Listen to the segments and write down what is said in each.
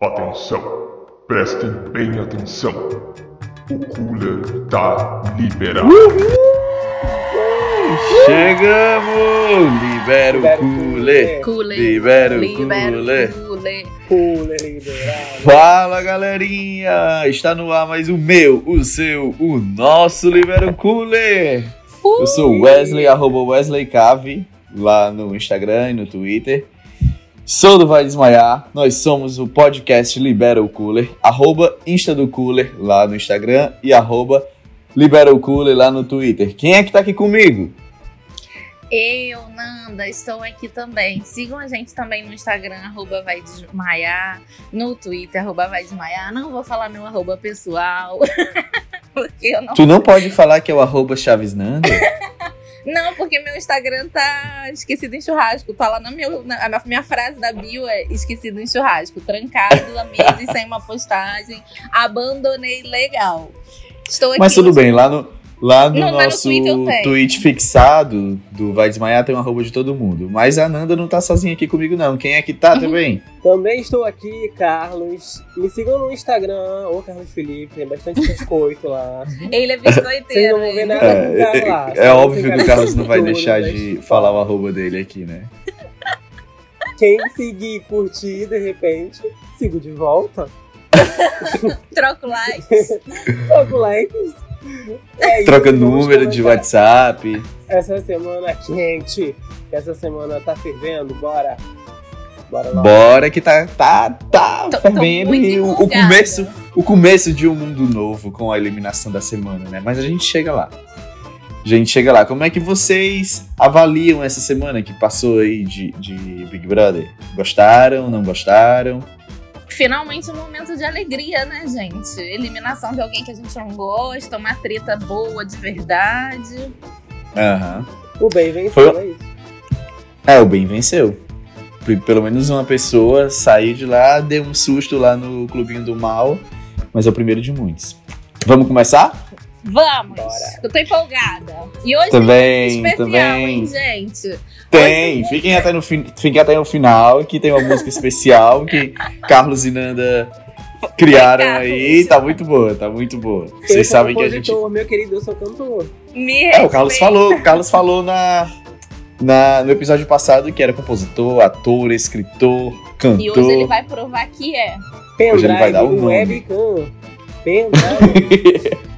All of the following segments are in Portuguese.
Atenção, prestem bem atenção. O cooler tá liberado. Chegamos! Libera o cooler! Cooler. Libera o. Cooler liberado. Fala galerinha! Está no ar mais o meu, o seu, o nosso Libera o Cooler! Eu sou o Wesley, arroba Wesley Cave, lá no Instagram e no Twitter. Sou do Vai Desmaiar, nós somos o podcast Libera o Cooler, arroba Insta do Cooler lá no Instagram e arroba Libera o Cooler lá no Twitter. Quem é que tá aqui comigo? Eu, Nanda, estou aqui também. Sigam a gente também no Instagram, arroba vai desmaiar, no Twitter, arroba vai desmaiar. Não vou falar meu arroba pessoal, porque eu não... Tu não pode falar que é o arroba Chaves Nanda? Não, porque meu Instagram tá esquecido em churrasco. Tá lá na, meu, na a minha, minha frase da bio é esquecido em churrasco. Trancado na mesa e sem uma postagem. Abandonei legal. Estou aqui. Mas tudo bem, lá no, lá no Não, no nosso tenho. tweet fixado do Vai Desmaiar tem um arroba de todo mundo. Mas a Nanda não tá sozinha aqui comigo, não. Quem é que tá também? Também estou aqui, Carlos. Me sigam no Instagram, ô Carlos Felipe, tem bastante biscoito lá. Ele é Vocês biscoiteiro. não vão ver hein? nada com o Carlos lá. É, é Só óbvio que o Carlos não vai tudo, deixar né? de falar o arroba dele aqui, né? Quem seguir e curtir, de repente, sigo de volta. Troco likes. Troco likes. É isso, Troca vamos número de. WhatsApp. Essa semana quente. Essa semana tá fervendo, bora. Bora lá. Bora que tá, tá, tá Tô- tô fervendo muito e o, o começo, o começo de um mundo novo com a eliminação da semana, né? Mas a gente chega lá. A gente chega lá. Como é que vocês avaliam essa semana que passou aí de, de Big Brother? Gostaram? Não gostaram? Finalmente um momento de alegria, né, gente? Eliminação de alguém que a gente não gosta, uma treta boa de verdade. Aham. O bem venceu, Foi- é isso. É, o bem venceu. Pelo menos uma pessoa saiu de lá, deu um susto lá no clubinho do mal, mas é o primeiro de muitos. Vamos começar? Vamos! Bora. Eu tô empolgada. E hoje Também, tem especial, também. hein, gente? Tem, fiquem até, no fin... fiquem até o final, que tem uma música especial que Carlos e Nanda criaram aí. Tá muito boa, tá muito boa. Eu Vocês sabem que a gente. meu querido, eu sou cantor. Me É, o Carlos falou, o Carlos falou na, na, no episódio passado que era compositor, ator, escritor, cantor. E hoje ele vai provar que é. Hoje ele vai dar o Pendrive, nome. webcam. Pendrive.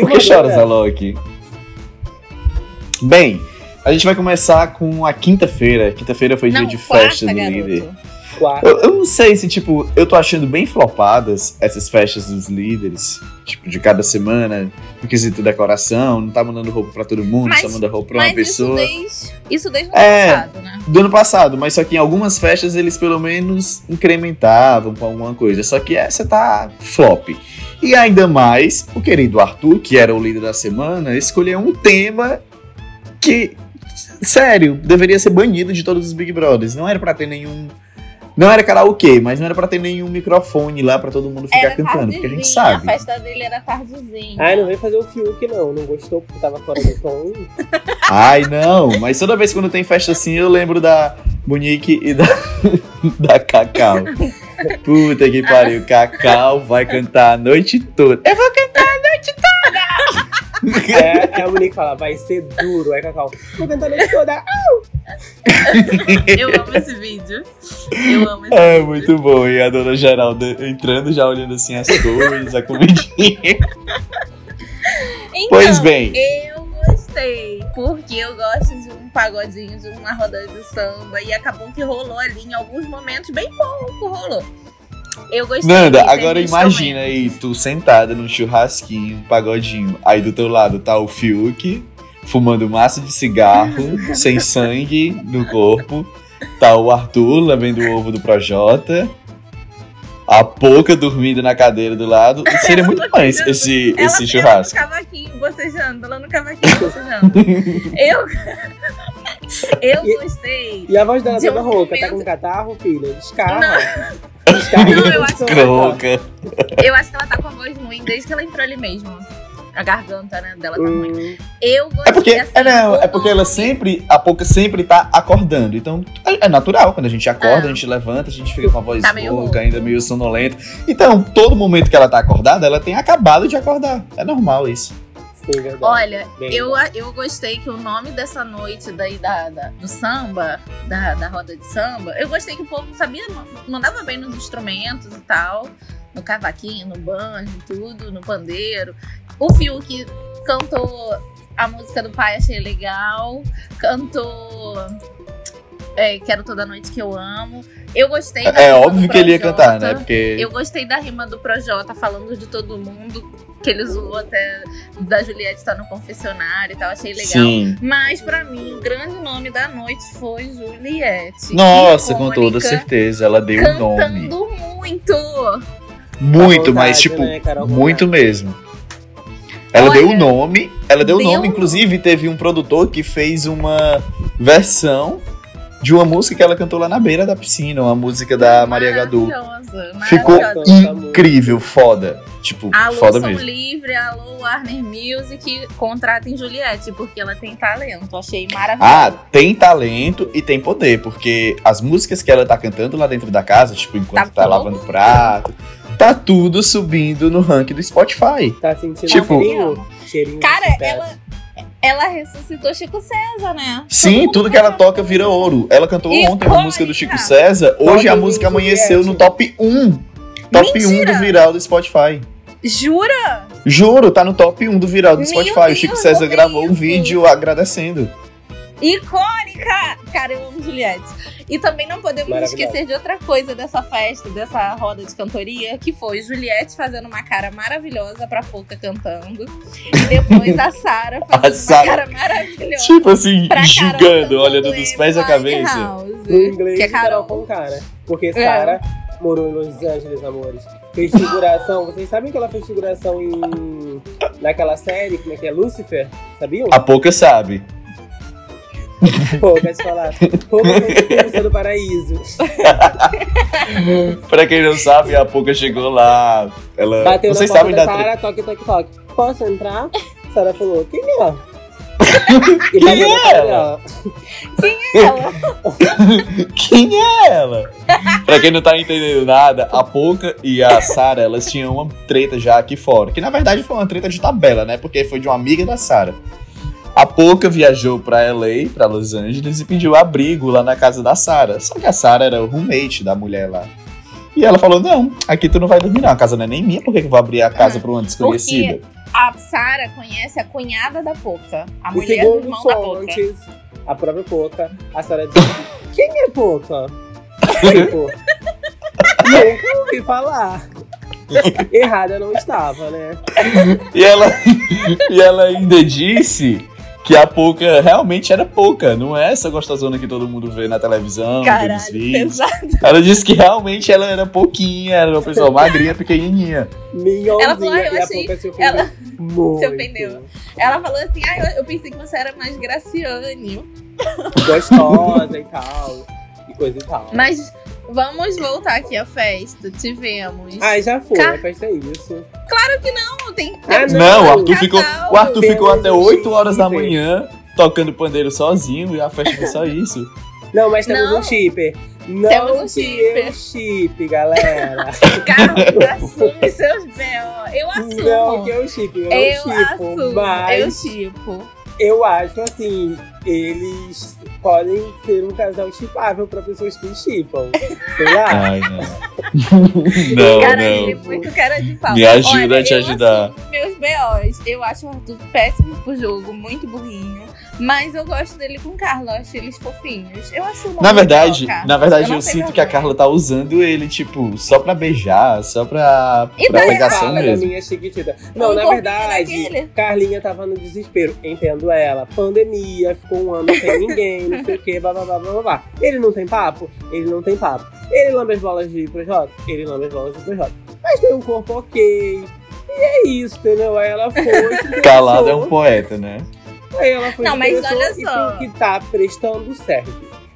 Por que choras. Alok? Bem, a gente vai começar com a quinta-feira. Quinta-feira foi dia Não, de quarta, festa do garoto. líder. Eu, eu não sei se, tipo, eu tô achando bem flopadas essas festas dos líderes, tipo, de cada semana, no quesito decoração, não tá mandando roupa pra todo mundo, Mas- só manda roupa pra uma Mas pessoa. isso desde, isso desde o É. ano passado, né? Do ano passado, mas só que em algumas festas eles pelo menos incrementavam com alguma coisa. Só que essa tá flop. E ainda mais, o querido Arthur, que era o líder da semana, escolheu um tema que, sério, deveria ser banido de todos os Big Brothers. Não era pra ter nenhum. Não era karaokê, mas não era pra ter nenhum microfone lá pra todo mundo ficar Era cantando, porque a gente sabe. A festa dele era tardezinha. Ai, não veio fazer o Fiuk, não. Não gostou porque tava fora do tom. Ai, não, mas toda vez quando tem festa assim, eu lembro da Monique e da, da Cacau. Puta que pariu, Cacau vai cantar a noite toda. Eu vou cantar a noite toda! É, é a Monique fala, vai ser duro. Aí Cacau, vou cantar a noite toda. Eu amo esse vídeo. Eu amo esse É vídeo. muito bom, e a dona Geralda entrando já olhando assim as cores, a comidinha. Então, Pois bem. Eu gostei, porque eu gosto de um pagodinho, de uma roda de samba, e acabou que rolou ali em alguns momentos, bem pouco rolou. Eu gostei. Nanda, agora imagina também. aí, tu sentada num churrasquinho, um pagodinho, aí do teu lado tá o Fiuk, fumando massa de cigarro, sem sangue no corpo, tá o Arthur lambendo o ovo do Projota, a Poca dormindo na cadeira do lado, seria muito mais esse, esse churrasco. cavaquinho, bocejando, ela no cavaquinho, bocejando. eu, Eu E- gostei. E a voz dela De toda um rouca, tá momento- com catarro, filha? Descarra. Descarra. Não, eu acho- Croca. Eu acho que ela tá com a voz ruim desde que ela entrou ali mesmo. A garganta, né, dela tá ruim. Hum, Eu gostei É porque, assim, é, não, é porque ela sempre, a pouca sempre tá acordando. Então, é, é natural. Quando a gente acorda, Ah. a gente levanta, a gente fica com a voz Tá meio rouca. ainda meio sonolenta. Então, todo momento que ela tá acordada, ela tem acabado de acordar. É normal isso. Sim, verdade. Olha, Bem eu, eu gostei que o nome dessa noite daí da, da- do samba, da, da roda de samba, eu gostei que o povo sabia, mandava bem nos instrumentos e tal, no cavaquinho, no banjo, tudo, no pandeiro. O Fiuk cantou a música do pai, achei legal. Cantou é, Quero Toda Noite Que Eu Amo. Eu gostei da É rima do óbvio que ele ia cantar, né? Porque. Eu gostei da rima do Projota falando de todo mundo, que ele zoou até da Juliette estar no confessionário e tal, achei legal. Sim. Mas pra mim, o grande nome da noite foi Juliette. Nossa, com Icônica, toda certeza. Ela deu o nome. Cantando muito. Muito, Vontade, mas tipo, né, Carol? muito mesmo. Ela Olha, deu o nome, ela deu o nome, um- inclusive teve um produtor que fez uma versão de uma música que ela cantou lá na beira da piscina, uma música da Maria Gadu. Maravilhosa, Ficou maravilhosa. incrível, foda. Tipo, Alô, foda Som mesmo. Livre, alô, Warner Music, contratem Juliette, porque ela tem talento. Achei maravilhoso. Ah, tem talento e tem poder, porque as músicas que ela tá cantando lá dentro da casa, tipo, enquanto Tá tá, lavando prato, tá tudo subindo no ranking do Spotify. Tá sentindo Tipo- cheirinho? Cheirinho de Cara, ela, ela ressuscitou Chico César, né? Sim, tudo que ela toca vira ouro. Ela cantou ontem uma Icônica. música do Chico César, hoje a música amanheceu no top 1. Top 1 Mentira! do viral do Spotify. Jura? Juro, tá no top 1 do viral do Meu Spotify. Deus, o Chico César ver gravou um vídeo agradecendo. Cara, eu amo Juliette. E também não podemos esquecer de outra coisa dessa festa, dessa roda de cantoria, que foi Juliette fazendo uma cara maravilhosa pra Pouca cantando. E depois a Sara fazendo uma Sara- cara maravilhosa. Tipo assim, julgando, olhando dos pés à cabeça. Winehouse. No inglês Que é Carol. com cara. Porque É. Sara morou em Los Angeles, amores. Fez figuração. Vocês sabem que ela fez figuração em. naquela série, como é que é? Lucifer? Sabiam? A pouca sabe. Te falar. Pouca foi do paraíso. pra quem não sabe, a pouca chegou lá. Ela. Bateu Vocês na porta sabem da Sara, toque, toque, toque. Posso entrar? Sara falou, quem é? E Quem é ela? dela. Ela. Quem é ela? pra quem não tá entendendo nada, a Poca e a Sara, elas tinham uma treta já aqui fora. Que na verdade foi uma treta de tabela, né? Porque foi de uma amiga da Sara. A Poca viajou pra LA, pra Los Angeles, e pediu abrigo lá na casa da Sara. Só que a Sara era o roommate da mulher lá. E ela falou: Não, aqui tu não vai dormir, não. A casa não é nem minha, por que eu vou abrir a casa pra uma desconhecida? A Sara conhece a cunhada da Poca. A E mulher do irmão da Poca. a própria Poca, a Sara disse, quem é Poca? Tipo, nunca ouvi falar. Errada não estava, né? E ela, e ela ainda disse que a Poca realmente era pouca, não é essa gostosona que todo mundo vê na televisão, vê nos Caralho, vídeos. pesado. Ela disse que realmente ela era pouquinha, era uma pessoa magrinha, pequenininha. Minhãozinha. Ela falou, ah, eu e a achei- ela- muito. se ofendeu. Ela falou assim: ah, eu, eu pensei que você era mais Graciane. Gostosa e tal. E coisa e tal. Mas vamos voltar aqui à festa. Tivemos. Ai, já foi, Ca- a festa é isso. não, tem. Ah, temos Não, o Não, Arthur ficou, o Arthur Deus ficou até do 8 horas da manhã tocando pandeiro sozinho e a festa foi só isso. Não, mas temos Não. um chipper. Não Temos um que chipper. eu chip, galera. Carlos, assume seus B.O. Eu assumo. Não que eu chip, eu, eu chipo. assumo. Eu Mas chipo. eu acho assim, eles podem ser um casal chipável pra pessoas que chipam. Sei lá. Ai, não. não, cara, não. ele é muito cara de pau. Me ajuda Olha, a te eu ajudar. assumo Meus B.O.s. Eu acho o Arthur péssimo pro jogo, muito burrinho. Mas eu gosto dele com o Carlos, eu acho eles fofinhos. Eu assumo. Na verdade, B.O., na verdade Eu eu, sinto que a. Carla tá usando ele, tipo, só pra beijar, só pra, E pra daí pegação Fala da mesmo. minha chiquitita. Não, Um na verdade. Carlinha tava no desespero. Entendo ela. Pandemia, ficou um ano sem ninguém, não sei o que, blá blá blá blá blá, blá. Ele não tem papo? Ele não tem papo. Ele lambe as bolas de Projota? Ele lambe as bolas de Projota. Mas tem um corpo ok. E é isso, entendeu? Aí ela foi. Calado é um poeta, né? Aí ela foi Não, mas olha só. que tá prestando serve.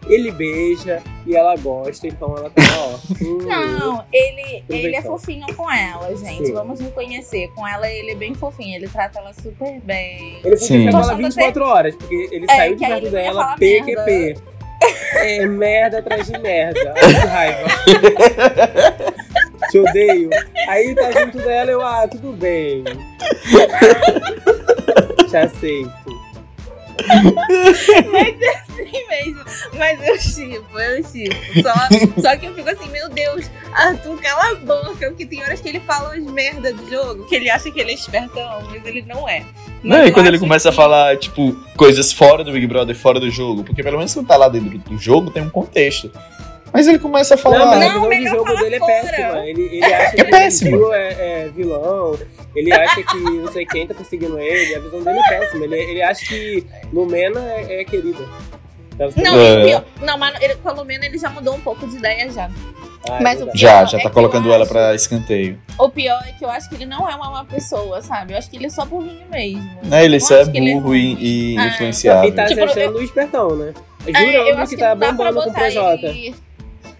Ele beija e ela gosta, então ela tá, ó. hum, Não, ele, ele é Aproveitando. fofinho com ela, gente. Sim. Vamos reconhecer. Com ela, ele é bem fofinho. Ele trata ela super bem. Ele podia Sim. com ela Gostando 24 horas, porque ele É, saiu de perto dela, PQP. É merda atrás de merda. Ai, que raiva. Te odeio. Aí tá junto dela, eu, ah, tudo bem. Te aceito. Assim mesmo. Mas eu chipo, eu chipo. Só, só que eu fico assim, meu Deus, Arthur, cala a boca. Porque tem horas que ele fala umas merda do jogo, que ele acha que ele é espertão, mas ele não é. Mas Não, e quando ele começa a que- falar, tipo, coisas fora do Big Brother, fora do jogo, porque pelo menos quando tá lá dentro do jogo, tem um contexto. Mas ele começa a falar. Não, mas Não, a visão de jogo dele é fora. péssima. Ele, ele acha que É péssimo. o é, é vilão, ele acha que não sei quem tá perseguindo ele, a visão dele é péssima. Ele, ele acha que Lumena é, é querida. Fica- Não, É. e pior- não, mas ele, pelo menos ele já mudou um pouco de ideia já. Ah, é mas o verdade. Já, já é tá que colocando eu ela acho- pra escanteio. O pior é que eu acho que ele não é uma má pessoa, sabe? Eu acho que ele é só burrinho mesmo. É, ele Eu só é acho que ele burro e, e Ah, influenciável. E tá Tipo, se achando o espertão, né? É, Jurando eu acho que que tá bombando com o Projota. ele.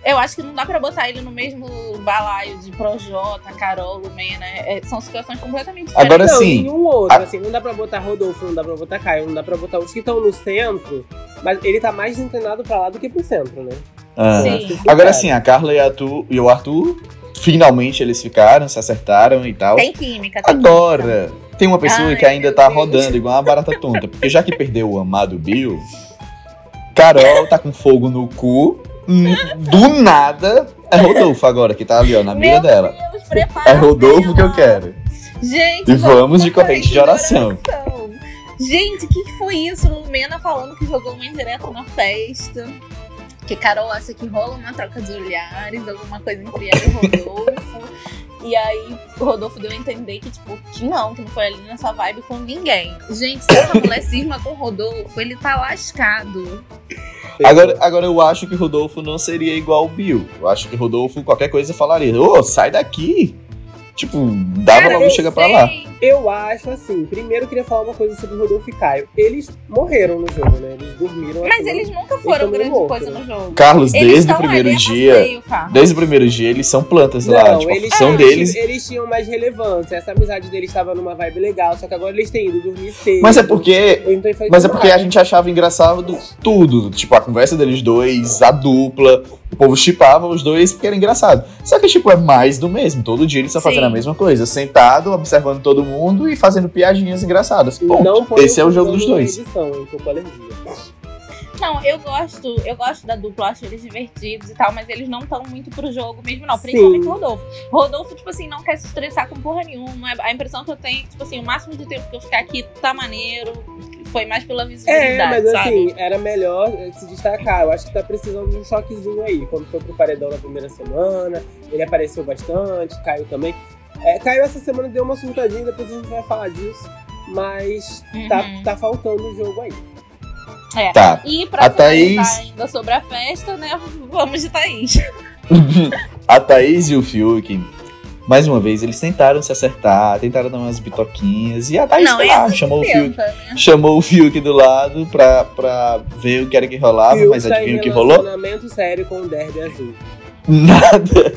Eu acho que não dá pra botar ele no mesmo balaio de Projota, Carol, Lumena. É, são situações completamente diferentes. Agora não, sim, nenhum outro, a- assim, não dá pra botar Rodolfo, não dá pra botar Caio, não dá pra botar os que estão no centro, mas ele tá mais inclinado pra lá do que pro centro, né? Ah. Sim. Agora sim, a Carla e, a Arthur, e o Arthur, finalmente eles ficaram, se acertaram e tal. Tem química. Tem química. Agora, tem uma pessoa Ai, que ainda tá Deus. rodando igual uma barata tonta. Porque já que perdeu o amado Bill, Carol tá com fogo no cu. Hum, Do nada, é Rodolfo agora, que tá ali, ó, na mira Meu dela. Deus, prepara É Rodolfo que eu quero. Gente, E vamos de corrente de oração. oração. Gente, o que, que foi isso? Lumena falando que jogou uma indireta na festa. Que Carol acha que rola uma troca de olhares, alguma coisa entre ela e o Rodolfo. E aí o Rodolfo deu a entender que, tipo, que não, que não foi ali nessa vibe com ninguém. Gente, se essa mulher cisma com o Rodolfo, ele tá lascado. Agora, agora eu acho que Rodolfo não seria igual o Bill. Eu acho que Rodolfo, qualquer coisa, falaria: Ô, sai daqui. Tipo, dava Cara, logo chega pra sei. lá. Eu acho assim, primeiro eu queria falar uma coisa sobre o Rodolfo e Caio. Eles morreram no jogo, né? Eles dormiram. Mas semana- eles nunca foram Eles grande meio coisa loucos, no jogo. Carlos, Eles desde o primeiro dia. passeio. Desde o primeiro dia, eles são plantas lá. Não, Tipo, a eles, função eles, deles. eles tinham mais relevância. Essa amizade deles estava numa vibe legal, só que agora eles têm ido dormir cedo. Mas é porque Então, foi Mas é porque a gente achava engraçado tudo. Tipo, a conversa deles dois, a dupla. O povo chipava os dois porque era engraçado. Só que, tipo, é mais do mesmo. Todo dia eles estão fazendo a mesma coisa. Sentado, observando todo mundo e fazendo piadinhas engraçadas. Põe Esse é o jogo dos dois. Edição, hein? Tô com alergia. Não, eu gosto, eu gosto da dupla, acho eles divertidos e tal, mas eles não estão muito pro jogo mesmo, não. Sim. Principalmente o Rodolfo. Rodolfo, tipo assim, não quer se estressar com porra nenhuma. A impressão que eu tenho é que, tipo assim, o máximo de tempo que eu ficar aqui tá maneiro. Foi mais pela visibilidade, É, mas sabe? assim, era melhor se destacar. Eu acho que tá precisando de um choquezinho aí. Quando foi pro paredão na primeira semana, ele apareceu bastante, caiu também. É, caiu essa semana, deu uma surtadinha, depois a gente vai falar disso. Mas tá, Uhum. tá faltando o jogo aí. É. Tá. E pra A Thaís- ainda sobre a festa, né? Vamos de Thaís. a Thaís e o Fiuk, mais uma vez, eles tentaram se acertar, tentaram dar umas bitoquinhas. E a Thaís não, foi lá, chamou o Fiuk. tenta, né? Chamou o Fiuk do lado pra, pra ver o que era que rolava, Fiuk mas tá adivinha o que rolou? relacionamento sério com o Derby Azul. Nada.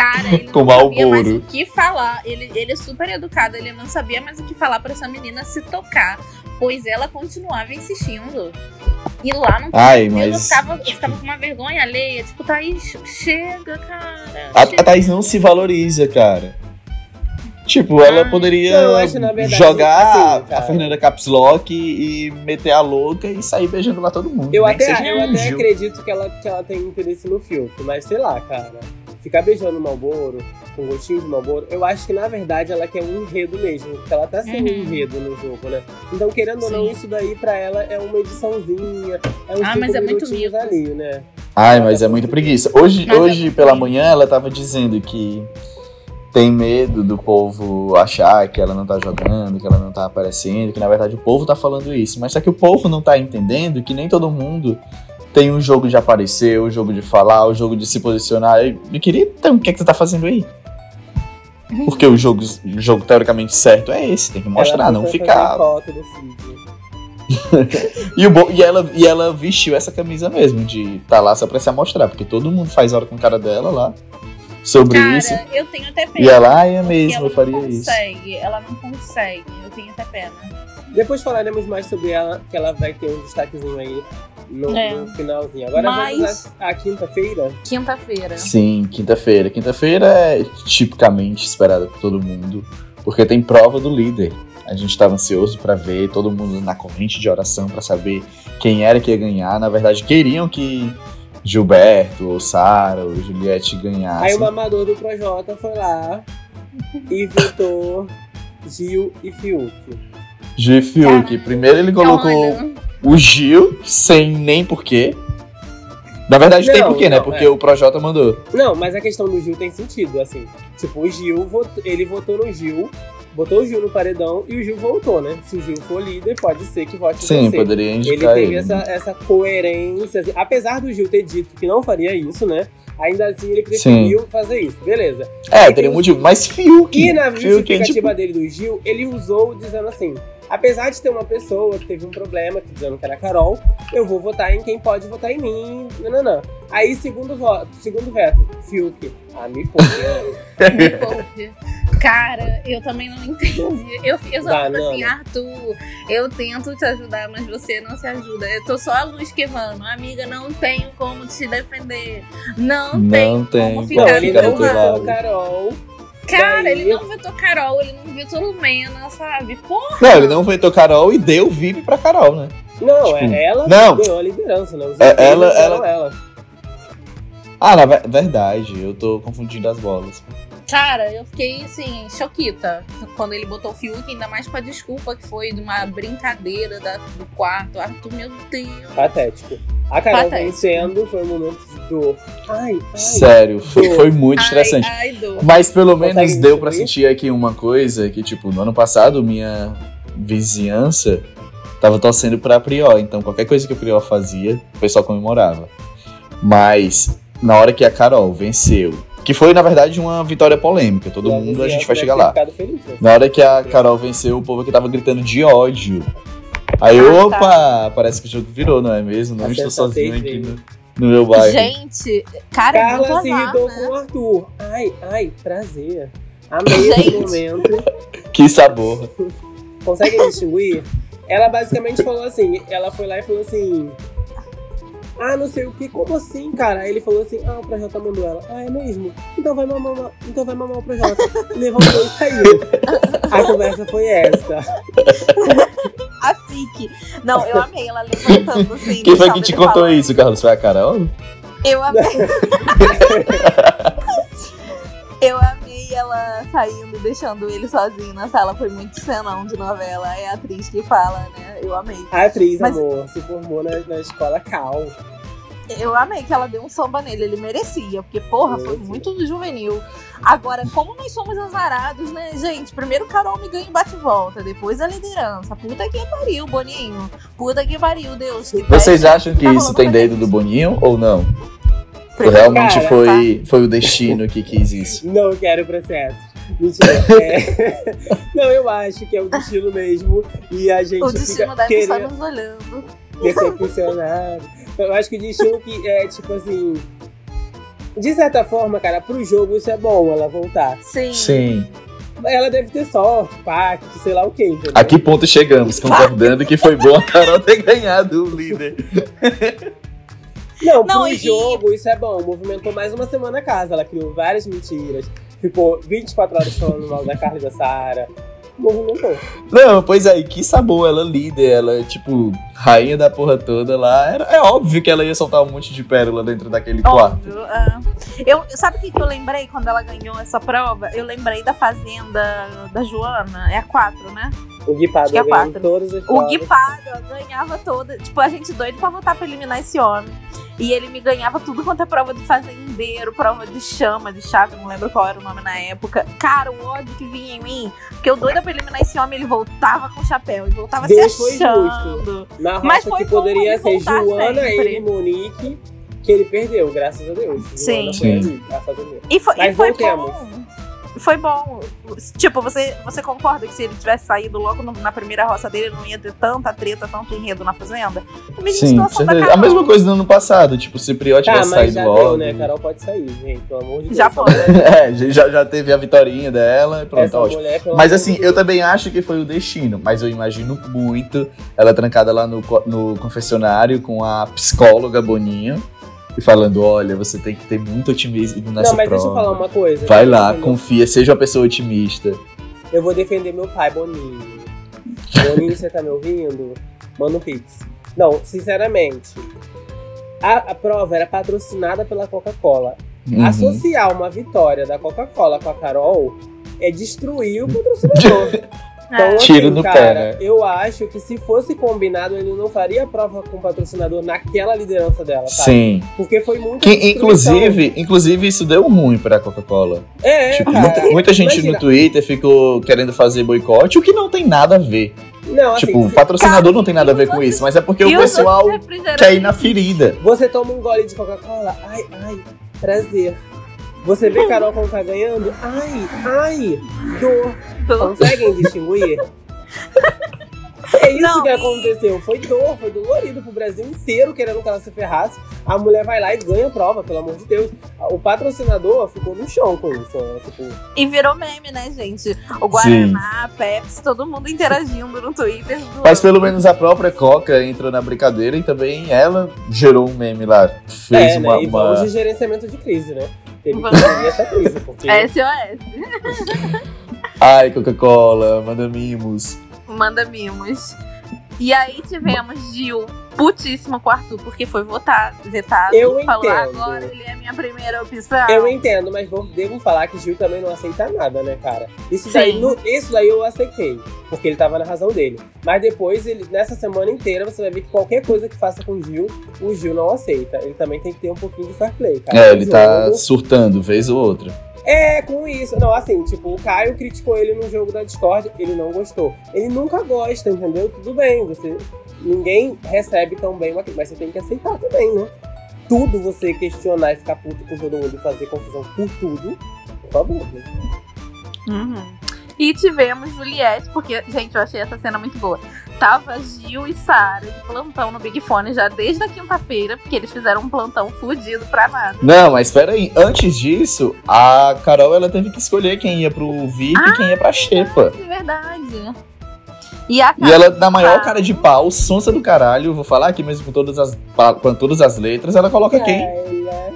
Cara, ele Com não sabia mais o que falar. Ele, ele é super educado, ele não sabia mais o que falar pra essa menina se tocar. Pois ela continuava insistindo. E lá não Ai, eu, mas. ficava, eu ficava com uma vergonha alheia. Tipo, Thaís, chega, cara. A, chega. a Thaís não se valoriza, cara. Tipo, ela Ah, poderia não, eu acho, verdade, jogar assim, a Fernanda Caps Lock e, e meter a louca e sair beijando lá todo mundo. Eu que até, eu até acredito que ela, que ela tem interesse no Fiuk, mas sei lá, cara. Ficar beijando o Malboro, com gostinho de Malboro, eu acho que na verdade ela quer um enredo mesmo, porque ela tá sendo Uhum. um enredo no jogo, né? Então, querendo ou não, Sim. isso daí pra ela é uma ediçãozinha, é uns Ah, mas é muito mico. ali, né? Ai, mas é muito preguiça. Hoje, Mas é hoje pela manhã, ela tava dizendo que tem medo do povo achar que ela não tá jogando, que ela não tá aparecendo, que na verdade o povo tá falando isso. Mas só que o povo não tá entendendo que nem todo mundo tem um jogo de aparecer, o jogo de falar, o jogo de se posicionar. E, e queria, então, o que é que tu tá fazendo aí? Porque o jogo, o jogo teoricamente certo é esse, tem que mostrar, Ela não ficar. E, o bom- e, ela, e ela vestiu essa camisa mesmo, de tá lá só pra se amostrar, porque todo mundo faz hora com a cara dela lá sobre isso. Cara, eu tenho até pena. E ela, ai, é mesmo, ela eu faria não isso. consegue, Ela não consegue. Eu tenho até pena. Depois falaremos mais sobre ela, que ela vai ter um destaquezinho aí no, É. no finalzinho. Agora Mas- vamos à, à quinta-feira. Quinta-feira. Sim, quinta-feira. Quinta-feira é tipicamente esperada por todo mundo, porque tem prova do líder. A gente tava ansioso pra ver todo mundo na corrente de oração pra saber quem era que ia ganhar. Na verdade, queriam que Gilberto, ou Sara, ou Juliette Aí ganhassem. o mamador do Projota foi lá e votou Gil e Fiuk. Gil e Fiuk. Primeiro ele colocou o Gil, sem nem porquê. Na verdade, tem Não, porquê, né? não, Porque é. o Projota mandou. Não, mas a questão do Gil tem sentido, assim. Tipo, o Gil, votou, ele votou no Gil, botou o Gil no paredão e o Gil voltou, né? Se o Gil for líder, pode ser que vote Sim, você. poderia Ele indicar teve ele. essa, essa coerência. assim. Apesar do Gil ter dito que não faria isso, né? Ainda assim ele preferiu fazer isso. Beleza. É, teria um motivo. Mas Fiuk. E na justificativa tipo. dele do Gil, ele usou dizendo assim: apesar de ter uma pessoa que teve um problema, que dizendo que era a Carol, eu vou votar em quem pode votar em mim. Nananã. Aí, segundo voto, segundo veto, Fiuk. Ah, me poupe. me poupe. Cara, eu também não entendi. Eu, eu só falo Banana. assim, Arthur, eu tento te ajudar, mas você não se ajuda. Eu tô só a luz queimando. Amiga, não tenho como te defender. Não, Não tenho tem como Não, ficar não lado. Carol. Cara, Daí- ele não vetou Carol, ele não vetou Lumena, sabe? Porra! Não, ele não vetou Carol e deu VIP pra Carol, né? Não, Tipo, é ela não. ganhou a liderança, né? Os É, ela- votaram ela. Ah, na ve- verdade, eu tô confundindo as bolas. Cara, eu fiquei assim, choquita quando ele botou o Fiuk, ainda mais com a desculpa que foi de uma brincadeira da- do quarto. Arthur, meu Deus. Patético. A Carol Patético. vencendo foi um momento de dor. Ai, ai. Sério, foi, Dor. foi muito estressante. Ai, ai, dor. Mas pelo Consegue menos deu pra distribuir? sentir aqui uma coisa que, tipo, no ano passado, minha vizinhança tava torcendo pra Prior. Então, qualquer coisa que o Prior fazia, o pessoal comemorava. Mas, na hora que a Carol venceu, que foi, na verdade, uma vitória polêmica, todo E mundo, a gente vai chegar lá. feliz, né? Na hora que a Carol venceu, o povo aqui tava gritando de ódio. Aí, Ah, opa, parece que o jogo virou, não é mesmo? Não A estou sozinho aqui no, no meu bairro. Gente, cara, é muito Carla se irritou né? com o Arthur. Ai, ai, prazer. Amei esse momento. Que sabor. Conseguem distinguir? Ela basicamente falou assim, ela foi lá e falou assim. Ah, não sei o que, como assim, cara? Aí ele falou assim, ah, o Projota mandou ela. Ah, é mesmo? Então vai mamar, então vai mamar o Projota. Levantou e saiu. A conversa foi essa. A FIC. Não, eu amei ela levantando assim. Quem foi que te contou falando. isso, Carlos? Foi a Carol? Eu amei. eu amei ela saindo, deixando ele sozinho na sala. Foi muito cenão de novela. É a atriz que fala, né? Eu amei. A atriz, Mas- amor, se formou na, na escola Cal. Eu amei que ela deu um samba nele. Ele merecia, porque, porra, foi muito juvenil. Agora, como nós somos azarados, né, gente? Primeiro Carol me ganha em bate-volta, depois a liderança. Puta que pariu, Boninho. Puta que pariu, Deus. que Vocês peste. acham que Tá isso tem dedo do Boninho ou não? Realmente Cara, foi, foi o destino que quis isso? Não quero processo. Mentira. É... Não, eu acho que é o destino mesmo. E a gente O destino fica deve estar querendo nos olhando. decepcionado. Eu acho que o destino que é tipo assim. De certa forma, cara, pro jogo isso é bom ela voltar. Sim. Sim. Ela deve ter sorte, pacto, sei lá o quê, entendeu? A que ponto chegamos? Concordando que foi bom a Carol ter ganhado o líder. Não, Não, pro e- jogo isso é bom. Movimentou mais uma semana a casa. Ela criou várias mentiras. Ficou 24 horas falando mal da Carla e da Sara. Movimentou. Não, pois aí, que sabor, ela líder, ela, tipo, rainha da porra toda lá. Era, é óbvio que ela ia soltar um monte de pérola dentro daquele quarto. Óbvio. é. Eu, sabe o que, que eu lembrei quando ela ganhou essa prova? Eu lembrei da Fazenda da Joana. É a 4, né? O Gui é ganhando quatro. todas as O. Gui ganhava toda. Tipo, a gente doido pra votar pra eliminar esse homem. E ele me ganhava tudo quanto é prova de fazendeiro, prova de chama, de chave, não lembro qual era o nome na época. Cara, o ódio que vinha em mim, porque eu doida pra eliminar esse homem, ele voltava com chapéu e voltava Deus se foi achando. Na Mas foi que poderia ele ser Joana, sempre. ele e Monique, que ele perdeu, graças a Deus. Sim. Joana foi ali, a fazendeira. E foi, e Mas foi voltemos. bom. Foi bom. Tipo, você, você concorda que se ele tivesse saído logo no- na primeira roça dele, não ia ter tanta treta, tanto enredo na fazenda? A mesma Sim, situação da certeza. A mesma coisa do ano passado. Tipo, se o Prió Tá, tivesse mas saído já logo. deu, né? Carol pode sair, gente. Pelo amor de Deus. Já essa foi. É, já, já teve a vitorinha dela e pronto, essa tá ótimo. mulher, Mas assim, eu Deus. também acho que foi o destino. Mas eu imagino muito ela trancada lá no, no confessionário com a psicóloga Boninho e falando: olha, você tem que ter muito otimismo nessa Não, mas prova. deixa eu falar uma coisa. Vai lá, confia, seja uma pessoa otimista. Eu vou defender meu pai, Boninho. Boninho, você tá me ouvindo? Manda um pix. Não, sinceramente. A, a prova era patrocinada pela Coca-Cola. Uhum. Associar uma vitória da Coca-Cola com a Carol é destruir o patrocinador. Então, É. Tiro assim, no cara, pé, né? eu acho que se fosse combinado, ele não faria a prova com o patrocinador naquela liderança dela, sabe? Sim. Porque foi muito. Que, inclusive, inclusive, isso deu ruim pra Coca-Cola. é, Tipo, cara, muita, muita gente imagina. no Twitter ficou querendo fazer boicote, o que não tem nada a ver. Não, assim, tipo, o patrocinador não tem nada a ver com isso, mas é porque o pessoal quer ir na ferida. Você toma um gole de Coca-Cola, ai, ai, prazer. Você vê Carol como tá ganhando, ai, ai, dor. Conseguem distinguir? É isso Não, que aconteceu. Foi dor, foi dolorido pro Brasil inteiro querendo que ela se ferrasse. A mulher vai lá e ganha a prova, pelo amor de Deus. O patrocinador ficou no chão com isso. né? Tipo, E virou meme, né, gente? O Guaraná, a Pepsi, todo mundo interagindo no Twitter. zoando. Mas pelo menos a própria Coca entrou na brincadeira e também ela gerou um meme lá. Fez é, uma. né? E uma- vamos de gerenciamento de crise, né? Teve que gerir essa crise, porque... SOS. Ai, Coca-Cola, manda mimos. Manda mimos. E aí tivemos Gil putíssimo com o Arthur, porque foi votar, vetado. Eu falou, entendo. agora ele é minha primeira opção. Eu entendo, mas vou, devo falar que Gil também não aceita nada, né, cara? Isso daí, no- isso daí eu aceitei, porque ele tava na razão dele. Mas depois, ele, nessa semana inteira, você vai ver que qualquer coisa que faça com Gil, o Gil não aceita. Ele também tem que ter um pouquinho de fair play, cara. É, ele tá jogo- surtando, vez ou outra. É, com isso. Não, assim, tipo, o Caio criticou ele no jogo da Discord, ele não gostou. Ele nunca gosta, entendeu? Tudo bem, você. Ninguém recebe tão bem uma mas você tem que aceitar também, né? Tudo você questionar e ficar puto com todo mundo e fazer confusão por tudo, por favor, né? Uhum. E tivemos Juliette, porque, gente, eu achei essa cena muito boa. Tava Gil e Sara de plantão no Big Fone já desde a quinta-feira, porque eles fizeram um plantão fudido pra nada. Não, mas espera aí. Antes disso, a Carol ela teve que escolher quem ia pro VIP e quem ia pra Xepa. De verdade. E a E ela, na maior Ah. cara de pau, sonsa do caralho, vou falar aqui mesmo com todas as, com todas as letras, ela coloca quem? Ela-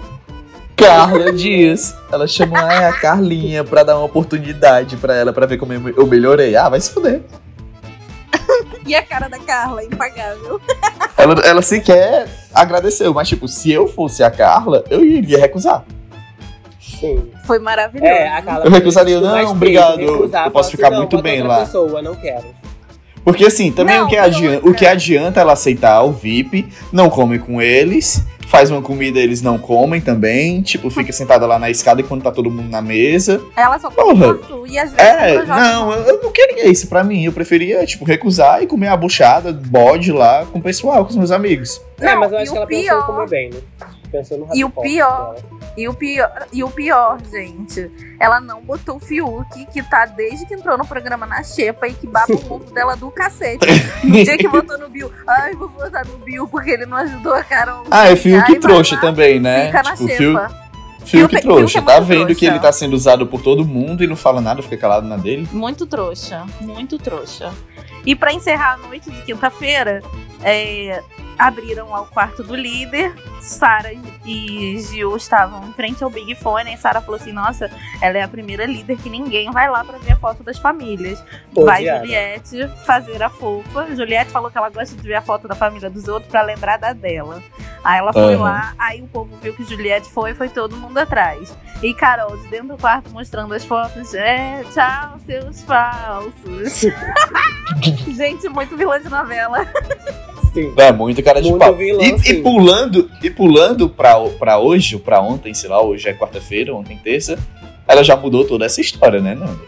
Carla Dias. Ela chamou ah, a Carlinha pra dar uma oportunidade pra ela, pra ver como eu eu melhorei. Ah, vai se fuder. E a cara da Carla, impagável. Ela, ela sequer agradeceu, mas tipo, se eu fosse a Carla, eu iria recusar. Sim. Foi maravilhoso. É, a Carla Eu recusaria, não, obrigado, recusar, eu posso ficar não, muito bem lá. pessoa, não quero. Porque assim, também Não, o, que adianta, o que adianta ela aceitar o VIP, não come com eles, faz uma comida, eles não comem também, tipo, fica sentada lá na escada enquanto tá todo mundo na mesa. Ela só Porra. Arthur e às vezes É, não, eu eu não queria isso pra mim. Eu preferia, tipo, recusar e comer a buchada, bode lá com o pessoal, com os meus amigos. é, Não, mas eu acho que ela pensou em pior- comer bem, né? Pensou no E o pior- dela. E o pior, e o pior, gente, ela não botou o Fiuk, que tá desde que entrou no programa na Xepa e que baba o ovo dela do cacete. No dia que votou no Bill, ai, vou votar no Bill porque ele não ajudou a Carol. Ah, é Fiuk Ai, trouxa lá, também, né? Fica na tipo, Xepa. Fiuk, Fiuk- Fiuk Fiuk trouxa. é tá vendo que trouxa. ele tá sendo usado por todo mundo e não fala nada, fica calado na dele. Muito trouxa, muito trouxa. E pra encerrar a noite de quinta-feira, é, abriram ao quarto do líder. Sara e Gil estavam em frente ao Big Fone. E Sara falou assim: Nossa, ela é a primeira líder que ninguém vai lá pra ver a foto das famílias. Pô, vai. Juliette fazer a fofa. Juliette falou que ela gosta de ver a foto da família dos outros pra lembrar da dela. Aí ela foi Aham. lá, aí o povo viu que Juliette foi, foi todo mundo atrás. E Carol, de dentro do quarto, mostrando as fotos. É, tchau, seus falsos. Gente, muito vilã de novela. Sim. É, muito cara de Muito pau. vilão, e, e pulando, e pulando pra, pra hoje, ou pra ontem, sei lá, hoje é quarta-feira, ontem terça, ela já mudou toda essa história, né, Nanda?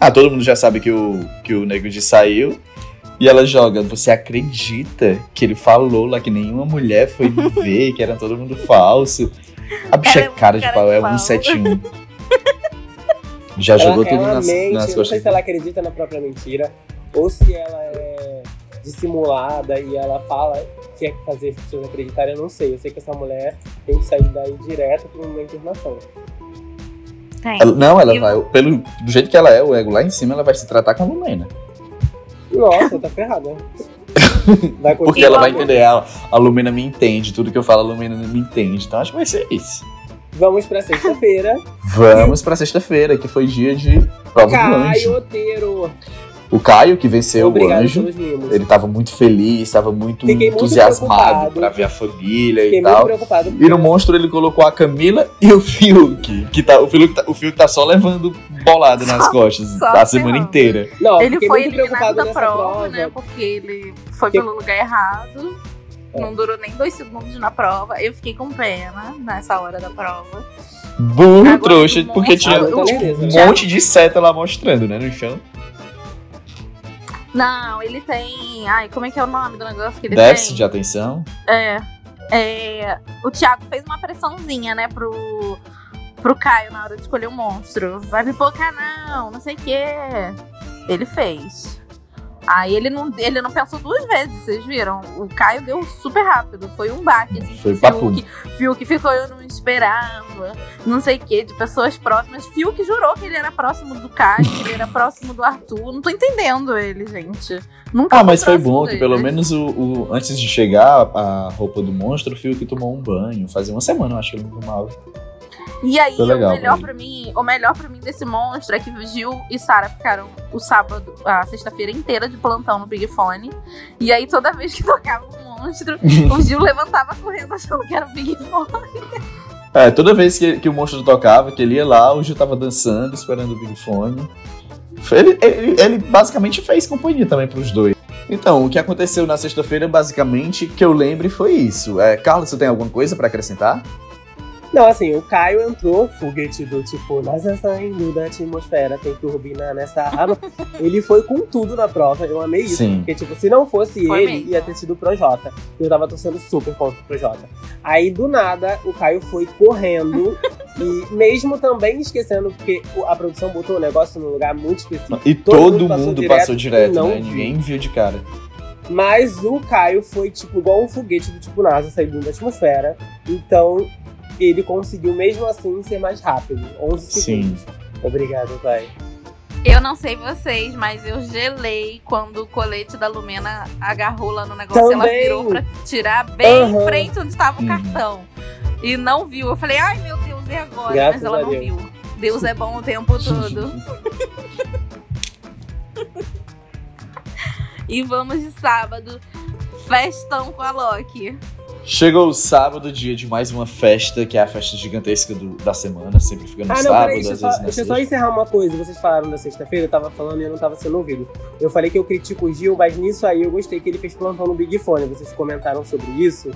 Ah, todo mundo já sabe que o, que o Nego de saiu. E ela joga, você acredita que ele falou lá que nenhuma mulher foi ver, que era todo mundo falso? A bicha é cara de pau, é pau. 171. Já ela, jogou tudo ela nas, mente, nas eu não sei costas. se ela acredita na própria mentira, ou se ela é dissimulada e ela fala que quer fazer as pessoas acreditarem, eu não sei. Eu sei que essa mulher tem que sair daí direto pra uma internação. Tem. Ela- não, ela Eu- vai. Pelo, do jeito que ela é, o ego lá em cima, ela vai se tratar com a Lumena. Nossa, tá ferrada. Vai Porque ela vai entender. A, a Lumena me entende. Tudo que eu falo, a Lumena me entende. Então acho que vai ser isso. Vamos pra sexta-feira. Vamos pra sexta-feira, que foi dia de prova do anjo. O Caio, que venceu o Obrigado anjo, pelos mimos. ele tava muito feliz, tava muito Fiquei entusiasmado pra ver a família Fiquei e muito tal. preocupado. E no monstro ele colocou a Camila e o Fiuk. Que tá, o, Fiuk tá, o Fiuk tá só levando bolada nas costas só a semana ferrando. inteira. Não, Ele foi muito eliminado preocupado da nessa prova, prova. né? Porque ele foi Que- pelo lugar errado. É. Não durou nem dois segundos na prova. Eu fiquei com pena nessa hora da prova. Burro, trouxa, o porque tinha Ah, um monte de seta lá mostrando, né, no chão. Não, ele tem. Ai, como é que é o nome do negócio que ele Déficit tem? de atenção. É. é, O Thiago fez uma pressãozinha, né, pro, pro Caio na hora de escolher o monstro. Vai pipocar, não, não sei o quê. Ele fez. Aí ele não, ele não pensou duas vezes, vocês viram? O Caio deu super rápido. Foi um baque, assim. Foi. Fiuk. Fiuk ficou, eu não esperava. Não sei o quê, de pessoas próximas. Fiuk jurou que ele era próximo do Caio, que ele era próximo do Arthur. Não tô entendendo ele, gente. Nunca Ah, mas foi bom que dele. pelo menos o, o- antes de chegar a roupa do monstro, o Fiuk tomou um banho. Fazia uma semana, eu acho que ele não tomava. E aí, Foi legal o melhor pra pra mim, o melhor para mim desse monstro é que o Gil e Sara ficaram o sábado, a sexta-feira inteira de plantão no Big Fone. E aí toda vez que tocava um monstro, o Gil levantava correndo achando que era o Big Fone. É, toda vez que, que o monstro tocava, que ele ia lá, o Gil tava dançando, esperando o Big Fone. Ele, ele, ele basicamente fez companhia também pros dois. Então, o que aconteceu na sexta-feira, basicamente, que eu lembre foi isso. É, Carlos, você tem alguma coisa pra acrescentar? Não, assim, o Caio entrou, foguete do tipo, nós saindo da atmosfera, tem turbina nessa arma. ele foi com tudo na prova, eu amei isso. Sim. Porque, tipo, se não fosse Foi ele, mesmo. ia ter sido o Projota. Eu tava torcendo super contra o Projota. Aí, do nada, o Caio foi correndo. e mesmo também esquecendo, porque a produção botou o negócio num lugar muito específico. E Todo todo, mundo passou mundo direto passou direto, não né? viu. Ninguém viu de cara. Mas o Caio foi, tipo, igual um foguete do tipo NASA saindo da atmosfera. Então, ele conseguiu, mesmo assim, ser mais rápido. 11 Sim. segundos. Obrigado, pai. Eu não sei vocês, mas eu gelei quando o colete da Lumena agarrou lá no negócio. Ela Também. virou pra tirar bem Aham. em frente onde estava o Uhum. cartão. E não viu. Eu falei, ai meu Deus, e agora? Graças mas ela não Deus. viu. Deus é bom o tempo todo. e vamos de sábado. Festão com a Loki. Chegou o sábado, dia de mais uma festa, que é a festa gigantesca do- da semana. Sempre fica no Ah, não, sábado, peraí, deixa, às só, vezes na deixa eu só encerrar uma coisa. Vocês falaram da sexta-feira, eu tava falando e eu não tava sendo ouvido. Eu falei que eu critico o Gil, mas nisso aí eu gostei que ele fez plantão no Big Fone. Vocês comentaram sobre isso.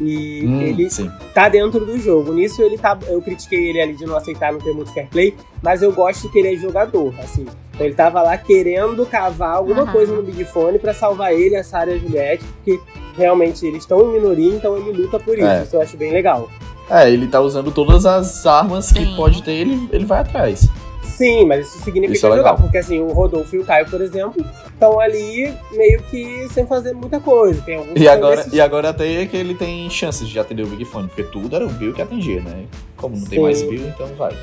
E Hum, ele sim. tá dentro do jogo. Nisso ele tá. Eu critiquei ele ali de não aceitar, não ter muito fair play, mas eu gosto que ele é jogador, assim. Então ele tava lá querendo cavar alguma Aham. coisa no Big Fone pra salvar ele, a Sarah e a Juliette, porque realmente eles estão em minoria, então ele luta por isso. É. Isso eu acho bem legal. É, ele tá usando todas as armas que Sim. pode ter, ele, ele vai atrás. Sim, mas isso significa Isso é jogar, legal. porque assim, o Rodolfo e o Caio, por exemplo, estão ali meio que sem fazer muita coisa. Tem alguns E que agora, e agora até é que ele tem chances de atender o Big Fone, porque tudo era o Bill que atendia, né? Como não tem Sim. mais Bill, então vai.